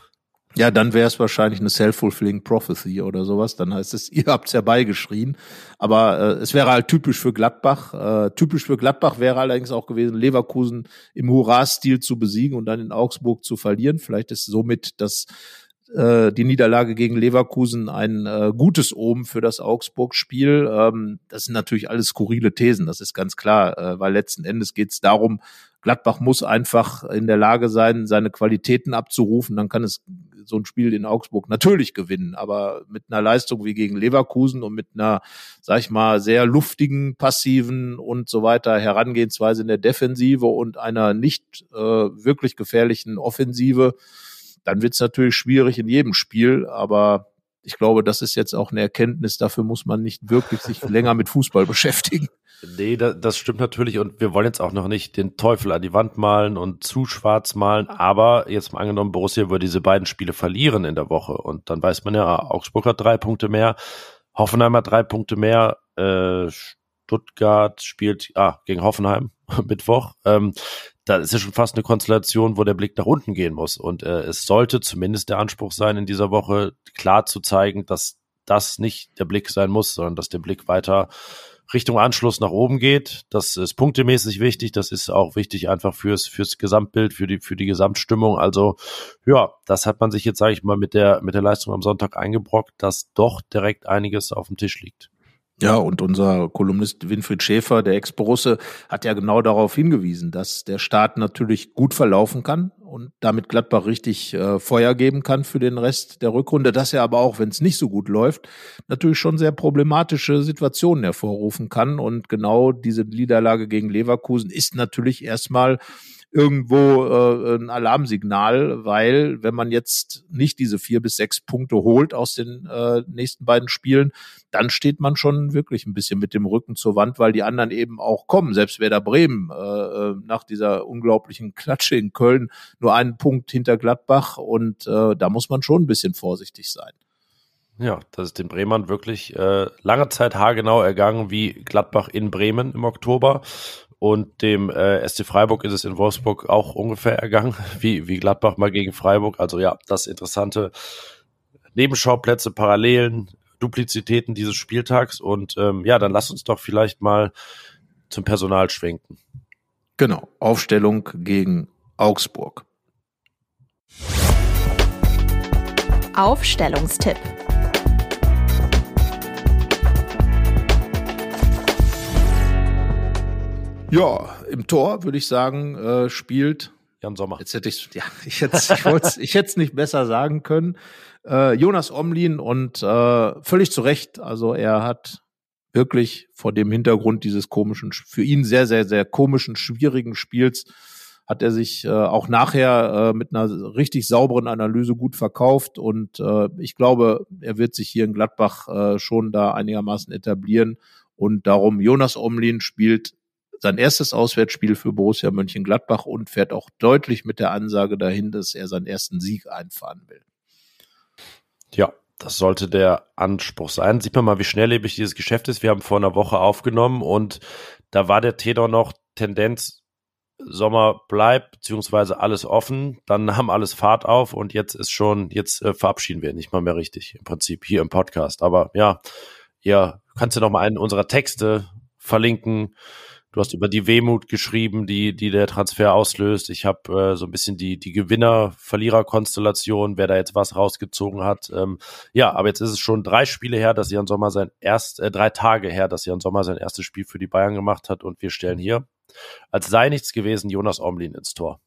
Ja, dann wäre es wahrscheinlich eine self-fulfilling prophecy oder sowas. Dann heißt es, ihr habt's herbeigeschrien. Aber äh, es wäre halt typisch für Gladbach. Äh, typisch für Gladbach wäre allerdings auch gewesen, Leverkusen im Hurra-Stil zu besiegen und dann in Augsburg zu verlieren. Vielleicht ist somit das äh, die Niederlage gegen Leverkusen ein äh, gutes Omen für das Augsburg-Spiel. Ähm, das sind natürlich alles skurrile Thesen, das ist ganz klar, äh, weil letzten Endes geht es darum, Gladbach muss einfach in der Lage sein, seine Qualitäten abzurufen. Dann kann es so ein Spiel in Augsburg natürlich gewinnen, aber mit einer Leistung wie gegen Leverkusen und mit einer, sag ich mal, sehr luftigen, passiven und so weiter Herangehensweise in der Defensive und einer nicht äh, wirklich gefährlichen Offensive, dann wird es natürlich schwierig in jedem Spiel, aber ich glaube, das ist jetzt auch eine Erkenntnis, dafür muss man nicht wirklich sich länger mit Fußball beschäftigen. Nee, das, das stimmt natürlich und wir wollen jetzt auch noch nicht den Teufel an die Wand malen und zu schwarz malen, aber jetzt mal angenommen, Borussia würde diese beiden Spiele verlieren in der Woche und dann weiß man ja, Augsburg hat drei Punkte mehr, Hoffenheim hat drei Punkte mehr, äh, Stuttgart spielt ah, gegen Hoffenheim Mittwoch. Ähm, da ist ja schon fast eine Konstellation, wo der Blick nach unten gehen muss. Und äh, es sollte zumindest der Anspruch sein, in dieser Woche klar zu zeigen, dass das nicht der Blick sein muss, sondern dass der Blick weiter Richtung Anschluss nach oben geht. Das ist punktemäßig wichtig. Das ist auch wichtig einfach fürs, fürs Gesamtbild, für die, für die Gesamtstimmung. Also, ja, das hat man sich jetzt, sage ich mal, mit der, mit der Leistung am Sonntag eingebrockt, dass doch direkt einiges auf dem Tisch liegt. Ja, und unser Kolumnist Winfried Schäfer, der Ex-Borusse, hat ja genau darauf hingewiesen, dass der Start natürlich gut verlaufen kann und damit Gladbach richtig äh, Feuer geben kann für den Rest der Rückrunde, dass er aber auch, wenn es nicht so gut läuft, natürlich schon sehr problematische Situationen hervorrufen kann. Und genau diese Niederlage gegen Leverkusen ist natürlich erstmal irgendwo äh, ein Alarmsignal, weil wenn man jetzt nicht diese vier bis sechs Punkte holt aus den äh, nächsten beiden Spielen, dann steht man schon wirklich ein bisschen mit dem Rücken zur Wand, weil die anderen eben auch kommen. Selbst Werder Bremen äh, äh nach dieser unglaublichen Klatsche in Köln nur einen Punkt hinter Gladbach und äh, da muss man schon ein bisschen vorsichtig sein. Ja, das ist den Bremern wirklich äh, lange Zeit haargenau ergangen wie Gladbach in Bremen im Oktober. Und dem äh, SC Freiburg ist es in Wolfsburg auch ungefähr ergangen, wie, wie Gladbach mal gegen Freiburg. Also ja, das interessante Nebenschauplätze, Parallelen, Duplizitäten dieses Spieltags. Und ähm, ja, dann lass uns doch vielleicht mal zum Personal schwenken. Genau, Aufstellung gegen Augsburg. Aufstellungstipp. Ja, im Tor würde ich sagen, äh, spielt Jan Sommer. Jetzt hätte ich, ja, ich hätte, ich wollte, ich hätte es nicht besser sagen können. Äh, Jonas Omlin und äh, völlig zu Recht. Also er hat wirklich vor dem Hintergrund dieses komischen, für ihn sehr, sehr, sehr komischen, schwierigen Spiels hat er sich äh, auch nachher äh, mit einer richtig sauberen Analyse gut verkauft und äh, ich glaube, er wird sich hier in Gladbach äh, schon da einigermaßen etablieren und darum Jonas Omlin spielt sein erstes Auswärtsspiel für Borussia Mönchengladbach und fährt auch deutlich mit der Ansage dahin, dass er seinen ersten Sieg einfahren will. Ja, das sollte der Anspruch sein. Sieht man mal, wie schnelllebig dieses Geschäft ist. Wir haben vor einer Woche aufgenommen und da war der Tenor noch Tendenz Sommer bleibt, beziehungsweise alles offen, dann nahm alles Fahrt auf und jetzt ist schon, jetzt äh, verabschieden wir nicht mal mehr richtig, im Prinzip hier im Podcast. Aber ja, ja, kannst du noch mal einen unserer Texte verlinken, Du hast über die Wehmut geschrieben, die, die der Transfer auslöst. Ich habe äh, so ein bisschen die, die Gewinner-Verlierer-Konstellation, wer da jetzt was rausgezogen hat. Ähm, ja, aber jetzt ist es schon drei Spiele her, dass Jan Sommer sein erst, äh, drei Tage her, dass Jan Sommer sein erstes Spiel für die Bayern gemacht hat und wir stellen hier als sei nichts gewesen, Jonas Omlin ins Tor.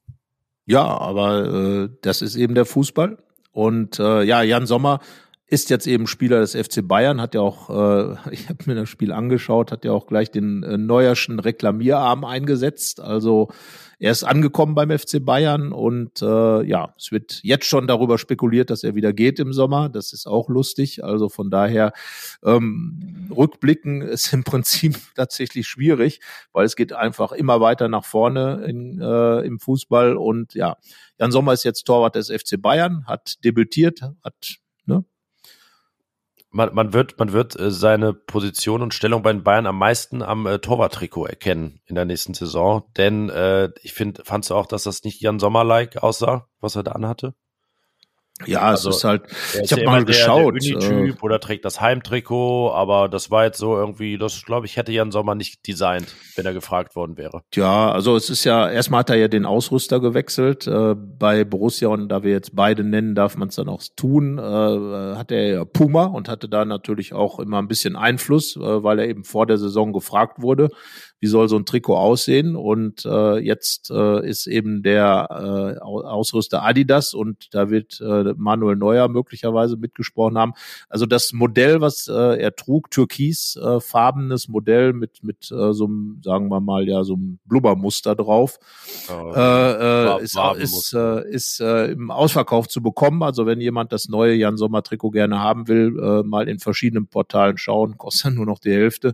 Ja, aber äh, das ist eben der Fußball. Und äh, ja, Jan Sommer ist jetzt eben Spieler des FC Bayern, hat ja auch, äh, ich habe mir das Spiel angeschaut, hat ja auch gleich den äh, Neuerschen Reklamierarm eingesetzt. Also er ist angekommen beim FC Bayern und äh, ja, es wird jetzt schon darüber spekuliert, dass er wieder geht im Sommer. Das ist auch lustig. Also von daher ähm, rückblicken ist im Prinzip tatsächlich schwierig, weil es geht einfach immer weiter nach vorne in, äh, im Fußball und ja, Jan Sommer ist jetzt Torwart des FC Bayern, hat debütiert, hat ne, man, man wird, man wird äh, seine Position und Stellung bei den Bayern am meisten am äh, Torwarttrikot erkennen in der nächsten Saison. Denn äh, ich finde, fandst du auch, dass das nicht Jan Sommer-like aussah, was er da anhatte? Ja, also, es ist halt, ich habe mal geschaut. Der, der äh, oder trägt das Heimtrikot, aber das war jetzt so irgendwie, das glaube ich, hätte Jan Sommer nicht designt, wenn er gefragt worden wäre. Ja, also es ist ja, erstmal hat er ja den Ausrüster gewechselt äh, bei Borussia und da wir jetzt beide nennen, darf man es dann auch tun, äh, hat er ja Puma und hatte da natürlich auch immer ein bisschen Einfluss, äh, weil er eben vor der Saison gefragt wurde, wie soll so ein Trikot aussehen und äh, jetzt äh, ist eben der äh, Ausrüster Adidas und da wird äh, Manuel Neuer möglicherweise mitgesprochen haben. Also das Modell, was äh, er trug, türkisfarbenes äh, Modell mit mit äh, so einem, sagen wir mal ja so einem Blubbermuster drauf, äh, äh, ist, ist, äh, ist äh, im Ausverkauf zu bekommen. Also wenn jemand das neue Jan Sommer Trikot gerne haben will, äh, mal in verschiedenen Portalen schauen, kostet nur noch die Hälfte.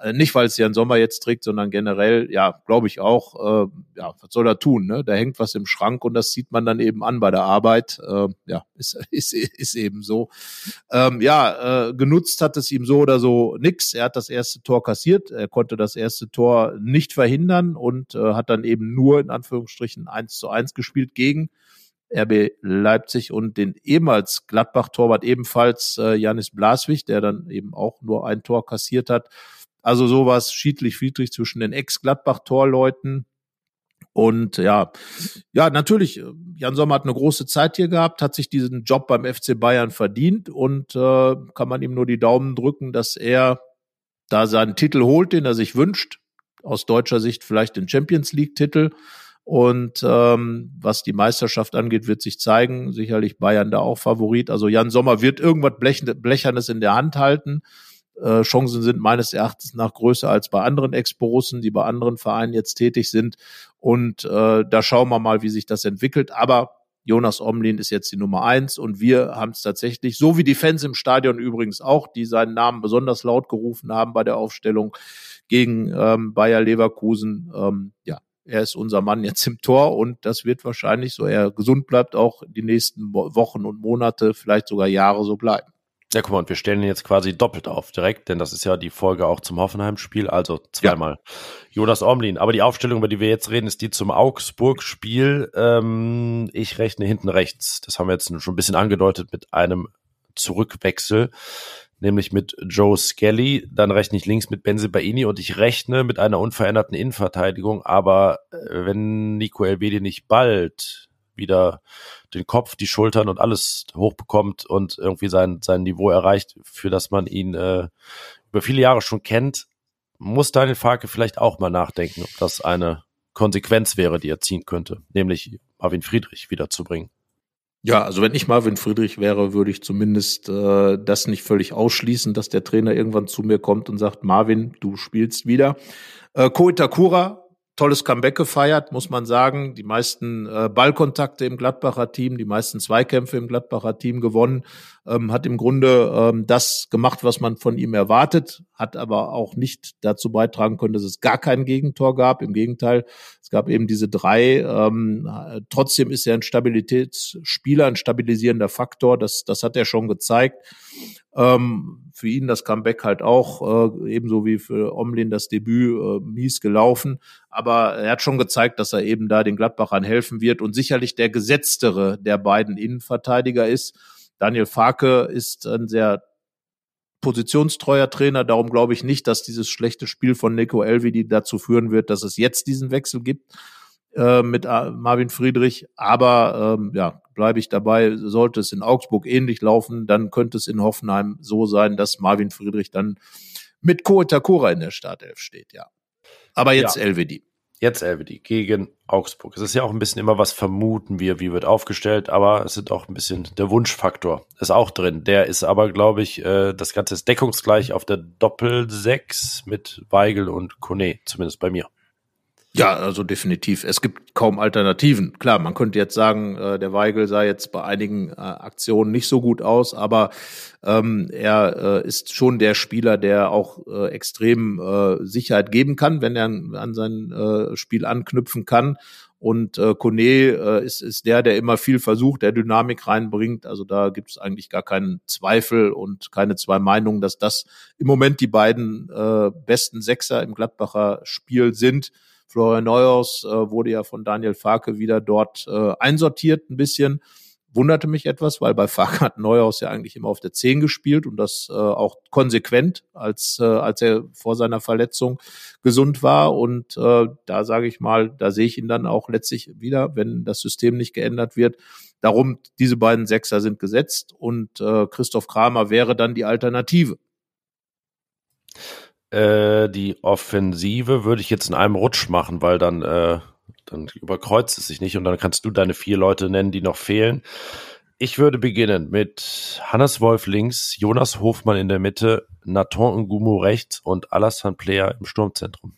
Äh, nicht, weil es Jan Sommer jetzt trägt, sondern generell, ja, glaube ich auch, äh, ja, was soll er tun? Ne? Da hängt was im Schrank und das sieht man dann eben an bei der Arbeit. Äh, ja, ist, ist, ist eben so. Ähm, ja, äh, genutzt hat es ihm so oder so nix. Er hat das erste Tor kassiert, er konnte das erste Tor nicht verhindern und äh, hat dann eben nur in Anführungsstrichen eins zu eins gespielt gegen RB Leipzig und den ehemals Gladbach-Torwart ebenfalls äh, Janis Blaswig, der dann eben auch nur ein Tor kassiert hat. Also sowas schiedlich-friedrich zwischen den Ex-Gladbach-Torleuten. Und ja, ja, natürlich, Jan Sommer hat eine große Zeit hier gehabt, hat sich diesen Job beim FC Bayern verdient und äh, kann man ihm nur die Daumen drücken, dass er da seinen Titel holt, den er sich wünscht. Aus deutscher Sicht vielleicht den Champions League-Titel. Und ähm, was die Meisterschaft angeht, wird sich zeigen. Sicherlich Bayern da auch Favorit. Also Jan Sommer wird irgendwas Blechernes in der Hand halten. Äh, Chancen sind meines Erachtens nach größer als bei anderen Ex-Borussen, die bei anderen Vereinen jetzt tätig sind. Und äh, da schauen wir mal, wie sich das entwickelt. Aber Jonas Omlin ist jetzt die Nummer eins und wir haben es tatsächlich, so wie die Fans im Stadion übrigens auch, die seinen Namen besonders laut gerufen haben bei der Aufstellung gegen ähm, Bayer Leverkusen. Ähm, ja, er ist unser Mann jetzt im Tor und das wird wahrscheinlich, so er gesund bleibt, auch die nächsten Wochen und Monate, vielleicht sogar Jahre so bleiben. Ja, guck mal, und wir stellen ihn jetzt quasi doppelt auf direkt, denn das ist ja die Folge auch zum Hoffenheim-Spiel, also zweimal ja. Jonas Omlin. Aber die Aufstellung, über die wir jetzt reden, ist die zum Augsburg-Spiel. Ähm, ich rechne hinten rechts. Das haben wir jetzt schon ein bisschen angedeutet mit einem Zurückwechsel, nämlich mit Joe Skelly. Dann rechne ich links mit Benze Baini und ich rechne mit einer unveränderten Innenverteidigung. Aber äh, wenn Nico Elvedi nicht bald wieder den Kopf, die Schultern und alles hochbekommt und irgendwie sein, sein Niveau erreicht, für das man ihn äh, über viele Jahre schon kennt, muss Daniel Farke vielleicht auch mal nachdenken, ob das eine Konsequenz wäre, die er ziehen könnte, nämlich Marvin Friedrich wiederzubringen. Ja, also wenn ich Marvin Friedrich wäre, würde ich zumindest äh, das nicht völlig ausschließen, dass der Trainer irgendwann zu mir kommt und sagt, Marvin, du spielst wieder. Äh, Ko Itakura tolles Comeback gefeiert, muss man sagen. Die meisten äh, Ballkontakte im Gladbacher Team, die meisten Zweikämpfe im Gladbacher Team gewonnen, ähm, hat im Grunde ähm, das gemacht, was man von ihm erwartet, hat aber auch nicht dazu beitragen können, dass es gar kein Gegentor gab. Im Gegenteil, es gab eben diese drei. Ähm, trotzdem ist er ein Stabilitätsspieler, ein stabilisierender Faktor. Das, das hat er schon gezeigt. Ähm, für ihn das Comeback halt auch, äh, ebenso wie für Omlin das Debüt äh, mies gelaufen. Aber er hat schon gezeigt, dass er eben da den Gladbachern helfen wird und sicherlich der gesetztere der beiden Innenverteidiger ist. Daniel Farke ist ein sehr positionstreuer Trainer. Darum glaube ich nicht, dass dieses schlechte Spiel von Nico Elvedi dazu führen wird, dass es jetzt diesen Wechsel gibt äh, mit äh, Marvin Friedrich. Aber ähm, ja, bleibe ich dabei. Sollte es in Augsburg ähnlich laufen, dann könnte es in Hoffenheim so sein, dass Marvin Friedrich dann mit Ko Takura in der Startelf steht, ja. Aber jetzt ja. LWD. Jetzt Elvedi gegen Augsburg. Es ist ja auch ein bisschen immer was vermuten wir, wie wird aufgestellt, aber es ist auch ein bisschen der Wunschfaktor ist auch drin. Der ist aber, glaube ich, äh, das Ganze ist deckungsgleich auf der Doppel 6 mit Weigel und Kone, zumindest bei mir. Ja, also definitiv. Es gibt kaum Alternativen. Klar, man könnte jetzt sagen, äh, der Weigel sah jetzt bei einigen äh, Aktionen nicht so gut aus, aber ähm, er äh, ist schon der Spieler, der auch äh, extrem äh, Sicherheit geben kann, wenn er an sein äh, Spiel anknüpfen kann. Und äh, Kone äh, ist, ist der, der immer viel versucht, der Dynamik reinbringt. Also da gibt es eigentlich gar keinen Zweifel und keine zwei Meinungen, dass das im Moment die beiden äh, besten Sechser im Gladbacher Spiel sind. Florian Neuhaus äh, wurde ja von Daniel Farke wieder dort äh, einsortiert ein bisschen. Wunderte mich etwas, weil bei Farke hat Neuhaus ja eigentlich immer auf der 10 gespielt und das äh, auch konsequent, als, äh, als er vor seiner Verletzung gesund war. Und äh, da sage ich mal, da sehe ich ihn dann auch letztlich wieder, wenn das System nicht geändert wird. Darum, diese beiden Sechser sind gesetzt und äh, Christoph Kramer wäre dann die Alternative. Äh, die Offensive würde ich jetzt in einem Rutsch machen, weil dann, äh, dann überkreuzt es sich nicht und dann kannst du deine vier Leute nennen, die noch fehlen. Ich würde beginnen mit Hannes Wolf links, Jonas Hofmann in der Mitte, Nathan Ngumu rechts und Alassane Player im Sturmzentrum.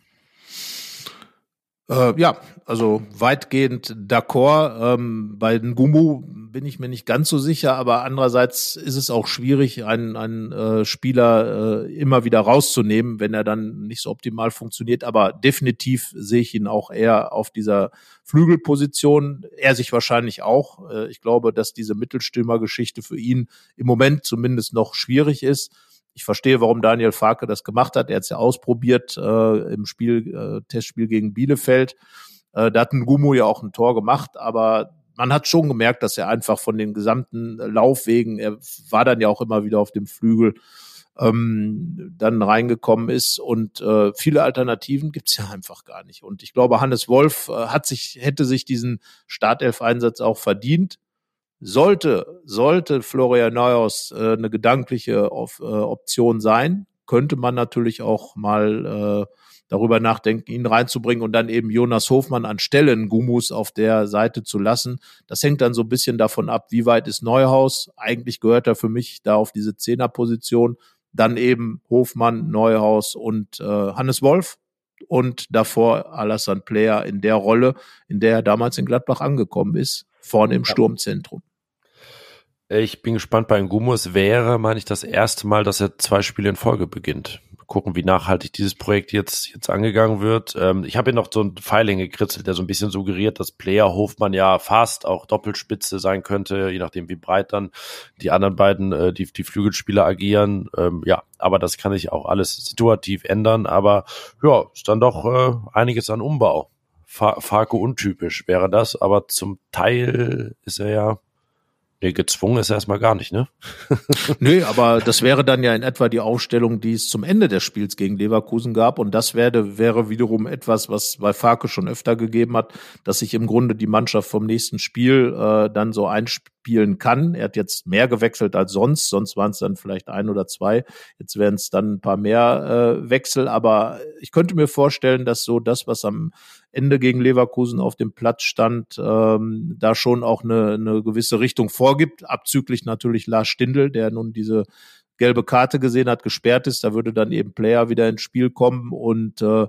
Äh, ja, also weitgehend d'accord. Ähm, bei Ngumu bin ich mir nicht ganz so sicher, aber andererseits ist es auch schwierig, einen, einen äh, Spieler äh, immer wieder rauszunehmen, wenn er dann nicht so optimal funktioniert. Aber definitiv sehe ich ihn auch eher auf dieser Flügelposition. Er sich wahrscheinlich auch. Äh, ich glaube, dass diese Mittelstürmergeschichte für ihn im Moment zumindest noch schwierig ist. Ich verstehe, warum Daniel Farke das gemacht hat. Er hat es ja ausprobiert äh, im Spiel, äh, Testspiel gegen Bielefeld. Äh, da hat ein Gumu ja auch ein Tor gemacht, aber man hat schon gemerkt, dass er einfach von den gesamten Laufwegen, er war dann ja auch immer wieder auf dem Flügel, ähm, dann reingekommen ist und äh, viele Alternativen gibt's ja einfach gar nicht. Und ich glaube, Hannes Wolf äh, hat sich, hätte sich diesen Startelf-Einsatz auch verdient. Sollte, sollte Florian Neuhaus äh, eine gedankliche auf, äh, Option sein, könnte man natürlich auch mal äh, darüber nachdenken, ihn reinzubringen und dann eben Jonas Hofmann anstelle Gumus auf der Seite zu lassen. Das hängt dann so ein bisschen davon ab, wie weit ist Neuhaus. Eigentlich gehört er für mich da auf diese Zehnerposition. Dann eben Hofmann, Neuhaus und äh, Hannes Wolf und davor Alassane Player in der Rolle, in der er damals in Gladbach angekommen ist, vorne im Sturmzentrum. Ich bin gespannt bei Ngumo. Es wäre, meine ich, das erste Mal, dass er zwei Spiele in Folge beginnt. Gucken, wie nachhaltig dieses Projekt jetzt, jetzt angegangen wird. Ähm, ich habe hier noch so ein Pfeiling gekritzelt, der so ein bisschen suggeriert, dass Player Hofmann ja fast auch Doppelspitze sein könnte, je nachdem, wie breit dann die anderen beiden, äh, die, die Flügelspieler agieren. Ähm, ja, aber das kann sich auch alles situativ ändern. Aber ja, ist dann doch äh, einiges an Umbau. Farko untypisch wäre das, aber zum Teil ist er ja Nee, gezwungen ist er erstmal gar nicht, ne? Nö, aber das wäre dann ja in etwa die Aufstellung, die es zum Ende des Spiels gegen Leverkusen gab. Und das wäre, wäre wiederum etwas, was bei Farke schon öfter gegeben hat, dass sich im Grunde die Mannschaft vom nächsten Spiel äh, dann so einspielen kann. Er hat jetzt mehr gewechselt als sonst, sonst waren es dann vielleicht ein oder zwei. Jetzt wären es dann ein paar mehr äh, Wechsel. Aber ich könnte mir vorstellen, dass so das, was am Ende gegen Leverkusen auf dem Platz stand, ähm, da schon auch eine, eine gewisse Richtung vorgibt. Abzüglich natürlich Lars Stindl, der nun diese gelbe Karte gesehen hat, gesperrt ist. Da würde dann eben Player wieder ins Spiel kommen. Und äh,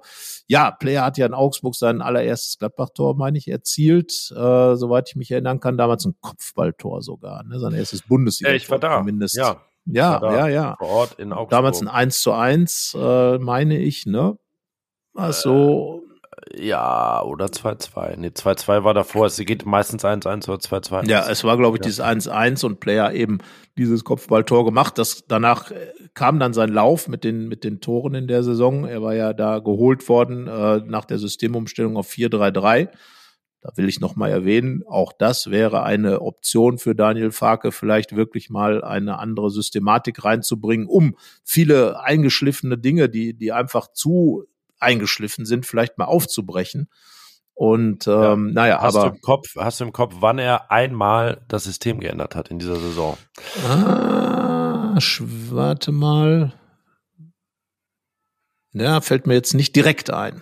ja, Player hat ja in Augsburg sein allererstes Gladbach-Tor, meine ich, erzielt. Äh, soweit ich mich erinnern kann, damals ein Kopfballtor sogar. Ne? Sein erstes Bundesliga. Ja, ich war da. Zumindest. Ja. Ja, ja, ja. Vor Ort in Augsburg. Damals ein 1 zu 1, äh, meine ich, ne? Also, ja, oder 2-2. Nee, 2-2 war davor. Es geht meistens 1-1 oder 2-2. Ja, es war, glaube ich, ja. dieses 1-1 und Player eben dieses Kopfballtor gemacht. Das, danach äh, kam dann sein Lauf mit den, mit den Toren in der Saison. Er war ja da geholt worden äh, nach der Systemumstellung auf 4-3-3. Da will ich noch mal erwähnen, auch das wäre eine Option für Daniel Farke, vielleicht wirklich mal eine andere Systematik reinzubringen, um viele eingeschliffene Dinge, die, die einfach zu eingeschliffen sind, vielleicht mal aufzubrechen. Und ähm, ja. naja, hast aber. Du im Kopf, hast du im Kopf, wann er einmal das System geändert hat in dieser Saison? Ah, warte mal. Ja, fällt mir jetzt nicht direkt ein.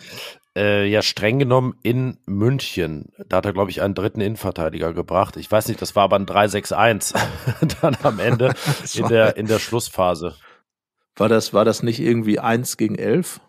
Äh, ja, streng genommen in München. Da hat er, glaube ich, einen dritten Innenverteidiger gebracht. Ich weiß nicht, das war aber ein 3-6-1 dann am Ende in der, in der Schlussphase. War das, war das nicht irgendwie 1 gegen 11?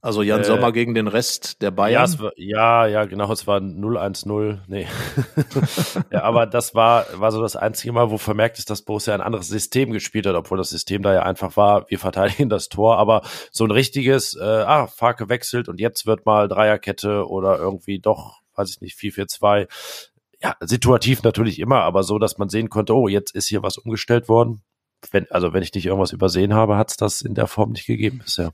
Also Jan äh, Sommer gegen den Rest der Bayern? Ja, war, ja, ja, genau, es war 0-1-0. Nee. ja, aber das war, war so das einzige Mal, wo vermerkt ist, dass Borussia ein anderes System gespielt hat, obwohl das System da ja einfach war, wir verteidigen das Tor, aber so ein richtiges, äh, ah, Farke wechselt und jetzt wird mal Dreierkette oder irgendwie doch, weiß ich nicht, 4-4-2. Ja, situativ natürlich immer, aber so, dass man sehen konnte, oh, jetzt ist hier was umgestellt worden. Wenn, also wenn ich nicht irgendwas übersehen habe, hat es das in der Form nicht gegeben bisher.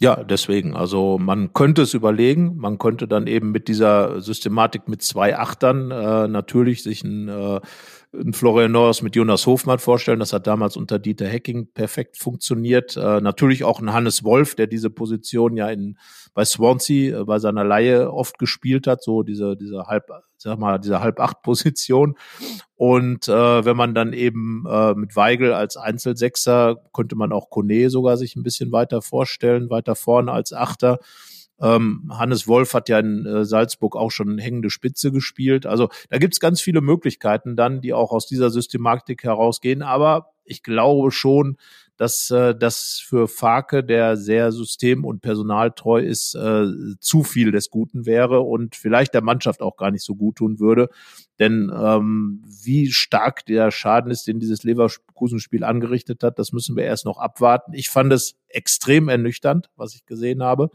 Ja, deswegen. Also man könnte es überlegen. Man könnte dann eben mit dieser Systematik mit zwei Achtern äh, natürlich sich ein, äh, Florian Neuers mit Jonas Hofmann vorstellen. Das hat damals unter Dieter Hecking perfekt funktioniert. Äh, natürlich auch ein Hannes Wolf, der diese Position ja in bei Swansea äh, bei seiner Laie oft gespielt hat, so diese diese halb sag mal diese halb acht Position und äh, wenn man dann eben äh, mit Weigel als Einzelsechser könnte man auch Kone sogar sich ein bisschen weiter vorstellen, weiter vorne als Achter. Ähm, Hannes Wolf hat ja in äh, Salzburg auch schon hängende Spitze gespielt. Also da gibt's ganz viele Möglichkeiten dann, die auch aus dieser Systematik herausgehen. Aber ich glaube schon, dass äh, das für Farke, der sehr system- und personaltreu ist, äh, zu viel des Guten wäre und vielleicht der Mannschaft auch gar nicht so gut tun würde. Denn ähm, wie stark der Schaden ist, den dieses Leverkusen-Spiel angerichtet hat, das müssen wir erst noch abwarten. Ich fand es extrem ernüchternd, was ich gesehen habe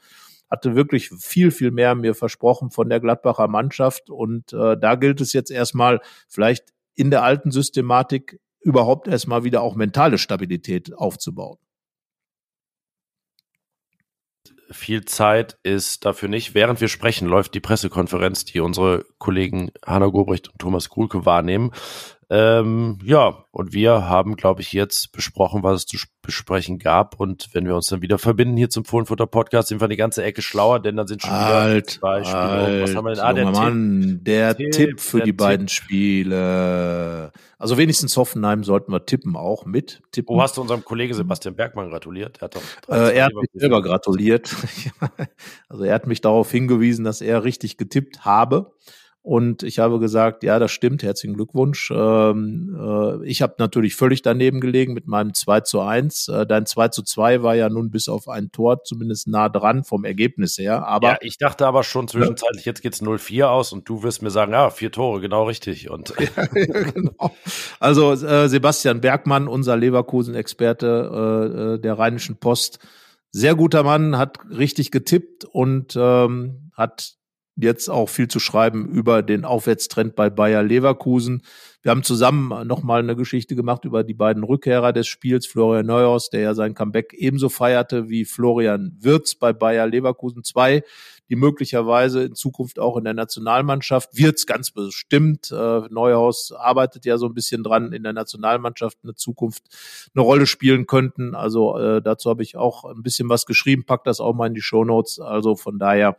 hatte wirklich viel, viel mehr mir versprochen von der Gladbacher Mannschaft. Und äh, da gilt es jetzt erstmal vielleicht in der alten Systematik überhaupt erstmal wieder auch mentale Stabilität aufzubauen. Viel Zeit ist dafür nicht. Während wir sprechen, läuft die Pressekonferenz, die unsere Kollegen Hanna Gobrecht und Thomas Kuhlke wahrnehmen. Ähm, ja, und wir haben, glaube ich, jetzt besprochen, was es zu besprechen gab. Und wenn wir uns dann wieder verbinden hier zum Fohlenfutter Podcast, sind wir eine ganze Ecke schlauer, denn dann sind schon alt, wieder zwei Spiele. Alt, was haben wir denn? Ah, der Mann, Tipp, der Tipp, Tipp für der die Tipp. beiden Spiele. Also wenigstens Hoffenheim sollten wir tippen auch mit. Tippen. Wo hast du unserem Kollege Sebastian Bergmann gratuliert? Er hat, doch äh, er hat mich selber gratuliert. also er hat mich darauf hingewiesen, dass er richtig getippt habe. Und ich habe gesagt, ja, das stimmt, herzlichen Glückwunsch. Ähm, äh, ich habe natürlich völlig daneben gelegen mit meinem 2 zu 1. Äh, dein 2 zu 2 war ja nun bis auf ein Tor zumindest nah dran vom Ergebnis her. Aber ja, ich dachte aber schon zwischenzeitlich, jetzt geht's 0-4 aus und du wirst mir sagen, ja, vier Tore, genau richtig. Und ja, genau. Also äh, Sebastian Bergmann, unser Leverkusen-Experte äh, äh, der Rheinischen Post, sehr guter Mann, hat richtig getippt und ähm, hat jetzt auch viel zu schreiben über den Aufwärtstrend bei Bayer Leverkusen. Wir haben zusammen nochmal eine Geschichte gemacht über die beiden Rückkehrer des Spiels, Florian Neuhaus, der ja sein Comeback ebenso feierte wie Florian Wirz bei Bayer Leverkusen 2, die möglicherweise in Zukunft auch in der Nationalmannschaft, Wirz ganz bestimmt, äh, Neuhaus arbeitet ja so ein bisschen dran, in der Nationalmannschaft eine Zukunft eine Rolle spielen könnten. Also äh, dazu habe ich auch ein bisschen was geschrieben, pack das auch mal in die Show Notes. Also von daher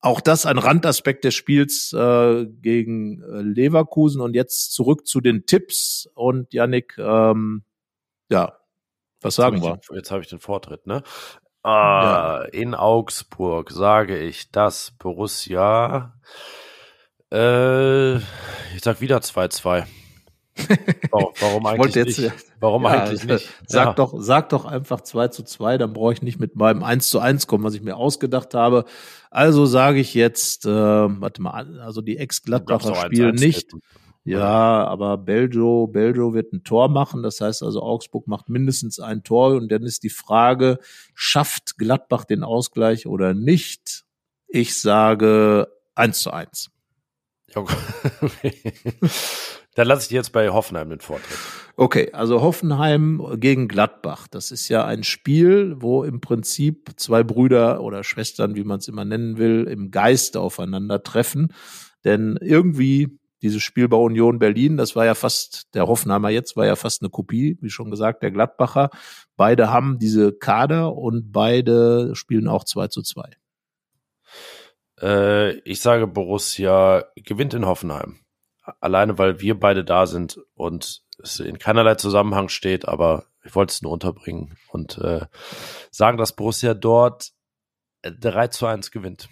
auch das ein Randaspekt des Spiels äh, gegen äh, Leverkusen. Und jetzt zurück zu den Tipps. Und Yannick, ähm, ja, was sagen wir? Jetzt habe ich den Vortritt, ne? Äh, ja. In Augsburg sage ich, dass Borussia, äh, ich sag wieder 2-2. Warum, warum eigentlich jetzt, nicht? Warum ja, eigentlich nicht? Sag ja. doch, sag doch einfach 2 zu 2, dann brauche ich nicht mit meinem 1 zu 1 kommen, was ich mir ausgedacht habe. Also sage ich jetzt, äh, warte mal, also die Ex-Gladbacher spielen nicht. Ja, aber Belgio, Belgio wird ein Tor machen. Das heißt also, Augsburg macht mindestens ein Tor. Und dann ist die Frage, schafft Gladbach den Ausgleich oder nicht? Ich sage 1 zu 1. Okay. Dann lasse ich dir jetzt bei Hoffenheim den Vortritt. Okay, also Hoffenheim gegen Gladbach. Das ist ja ein Spiel, wo im Prinzip zwei Brüder oder Schwestern, wie man es immer nennen will, im Geist aufeinandertreffen. Denn irgendwie dieses Spiel bei Union Berlin, das war ja fast, der Hoffenheimer jetzt war ja fast eine Kopie, wie schon gesagt, der Gladbacher. Beide haben diese Kader und beide spielen auch 2 zu 2. Äh, ich sage, Borussia gewinnt in Hoffenheim alleine weil wir beide da sind und es in keinerlei Zusammenhang steht, aber ich wollte es nur unterbringen und äh, sagen, dass Borussia dort 3 zu 1 gewinnt.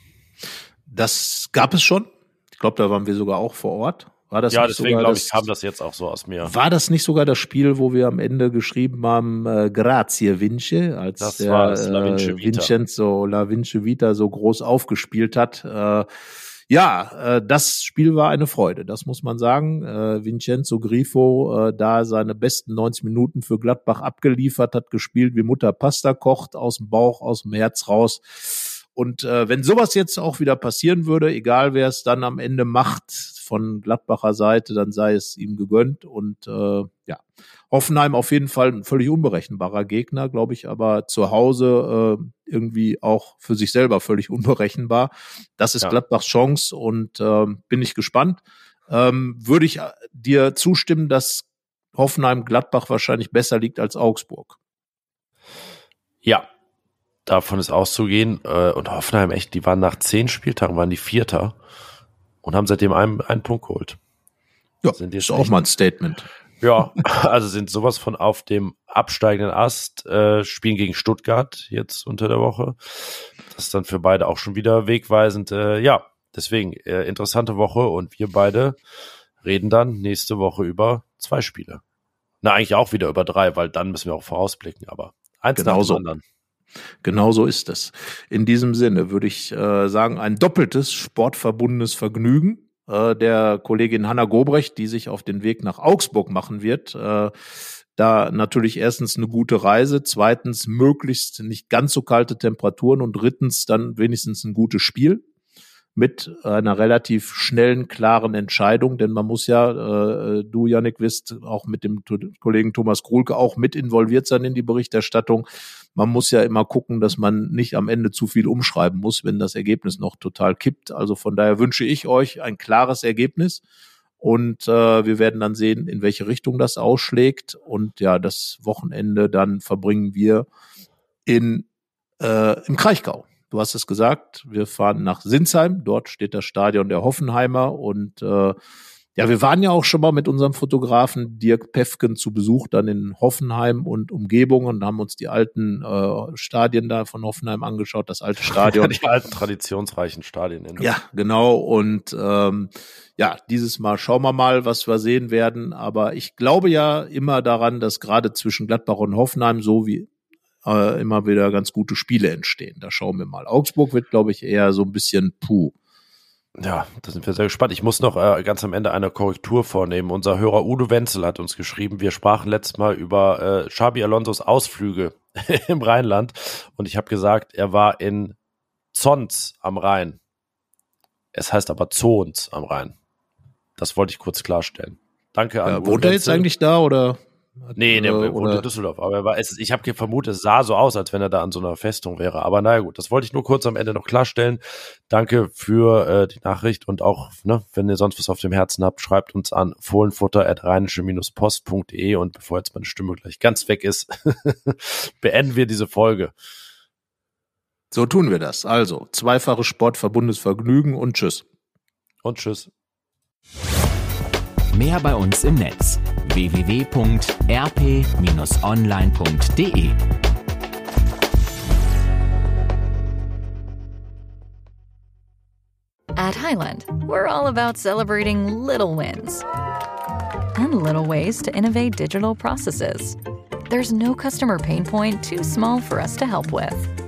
Das gab es schon. Ich glaube, da waren wir sogar auch vor Ort. War das ja, nicht deswegen sogar glaube das, ich, kam das jetzt auch so aus mir. War das nicht sogar das Spiel, wo wir am Ende geschrieben haben, äh, Grazie Vince, als Das der war es, La Vince äh. Vincenzo La Vince Vita so groß aufgespielt hat? Äh, ja, äh, das Spiel war eine Freude, das muss man sagen. Äh, Vincenzo Grifo, äh, da seine besten 90 Minuten für Gladbach abgeliefert, hat gespielt, wie Mutter Pasta kocht, aus dem Bauch, aus dem Herz raus. Und äh, wenn sowas jetzt auch wieder passieren würde, egal wer es dann am Ende macht von Gladbacher Seite, dann sei es ihm gegönnt. Und äh, ja, Hoffenheim auf jeden Fall ein völlig unberechenbarer Gegner, glaube ich, aber zu Hause äh, irgendwie auch für sich selber völlig unberechenbar. Das ist Ja. Gladbachs Chance und ähm, bin ich gespannt. Ähm, würde ich äh, dir zustimmen, dass Hoffenheim Gladbach wahrscheinlich besser liegt als Augsburg. Ja, davon ist auszugehen. Äh, und Hoffenheim, echt, die waren nach zehn Spieltagen, waren die Vierter und haben seitdem einen, einen Punkt geholt. Ja, Sind jetzt ist auch echt- mal ein Statement. Ja, also sind sowas von auf dem absteigenden Ast, äh, spielen gegen Stuttgart jetzt unter der Woche. Das ist dann für beide auch schon wieder wegweisend. Äh, ja, deswegen äh, interessante Woche und wir beide reden dann nächste Woche über zwei Spiele. Na, eigentlich auch wieder über drei, weil dann müssen wir auch vorausblicken, aber eins Genau nach dem anderen. Genau so ist es. In diesem Sinne würde ich äh, sagen, ein doppeltes sportverbundenes Vergnügen äh, der Kollegin Hanna Gobrecht, die sich auf den Weg nach Augsburg machen wird. Äh, da natürlich erstens eine gute Reise, zweitens möglichst nicht ganz so kalte Temperaturen und drittens dann wenigstens ein gutes Spiel mit einer relativ schnellen, klaren Entscheidung, denn man muss ja, äh, du Janik wisst, auch mit dem Kollegen Thomas Krulke auch mit involviert sein in die Berichterstattung. Man muss ja immer gucken, dass man nicht am Ende zu viel umschreiben muss, wenn das Ergebnis noch total kippt. Also von daher wünsche ich euch ein klares Ergebnis und äh, wir werden dann sehen, in welche Richtung das ausschlägt. Und ja, das Wochenende dann verbringen wir in äh, im Kraichgau. Du hast es gesagt, wir fahren nach Sinsheim, dort steht das Stadion der Hoffenheimer und äh, ja, wir waren ja auch schon mal mit unserem Fotografen Dirk Pefken zu Besuch dann in Hoffenheim und Umgebung und haben uns die alten äh, Stadien da von Hoffenheim angeschaut, das alte Stadion. die alten traditionsreichen Stadien. In Ja, genau. Und ähm, ja, dieses Mal schauen wir mal, was wir sehen werden. Aber ich glaube ja immer daran, dass gerade zwischen Gladbach und Hoffenheim so wie äh, immer wieder ganz gute Spiele entstehen. Da schauen wir mal. Augsburg wird, glaube ich, eher so ein bisschen puh. Ja, da sind wir sehr gespannt. Ich muss noch äh, ganz am Ende eine Korrektur vornehmen. Unser Hörer Udo Wenzel hat uns geschrieben, wir sprachen letztes Mal über äh, Xabi Alonsos Ausflüge im Rheinland und ich habe gesagt, er war in Zons am Rhein. Es heißt aber Zons am Rhein. Das wollte ich kurz klarstellen. Danke an Ja, Udo wohnt er jetzt eigentlich da oder? Nee, der äh, wohnt in Düsseldorf. Aber er war, es, ich habe vermutet, es sah so aus, als wenn er da an so einer Festung wäre. Aber naja gut, das wollte ich nur kurz am Ende noch klarstellen. Danke für äh, die Nachricht und auch, ne, wenn ihr sonst was auf dem Herzen habt, schreibt uns an fohlenfutter.rheinische-post.de und bevor jetzt meine Stimme gleich ganz weg ist, beenden wir diese Folge. So tun wir das. Also, zweifaches Sportverbundesvergnügen und tschüss. Und tschüss. Mehr bei uns im Netz www.rp-online.de At Highland, we're all about celebrating little wins and little ways to innovate digital processes. There's no customer pain point too small for us to help with.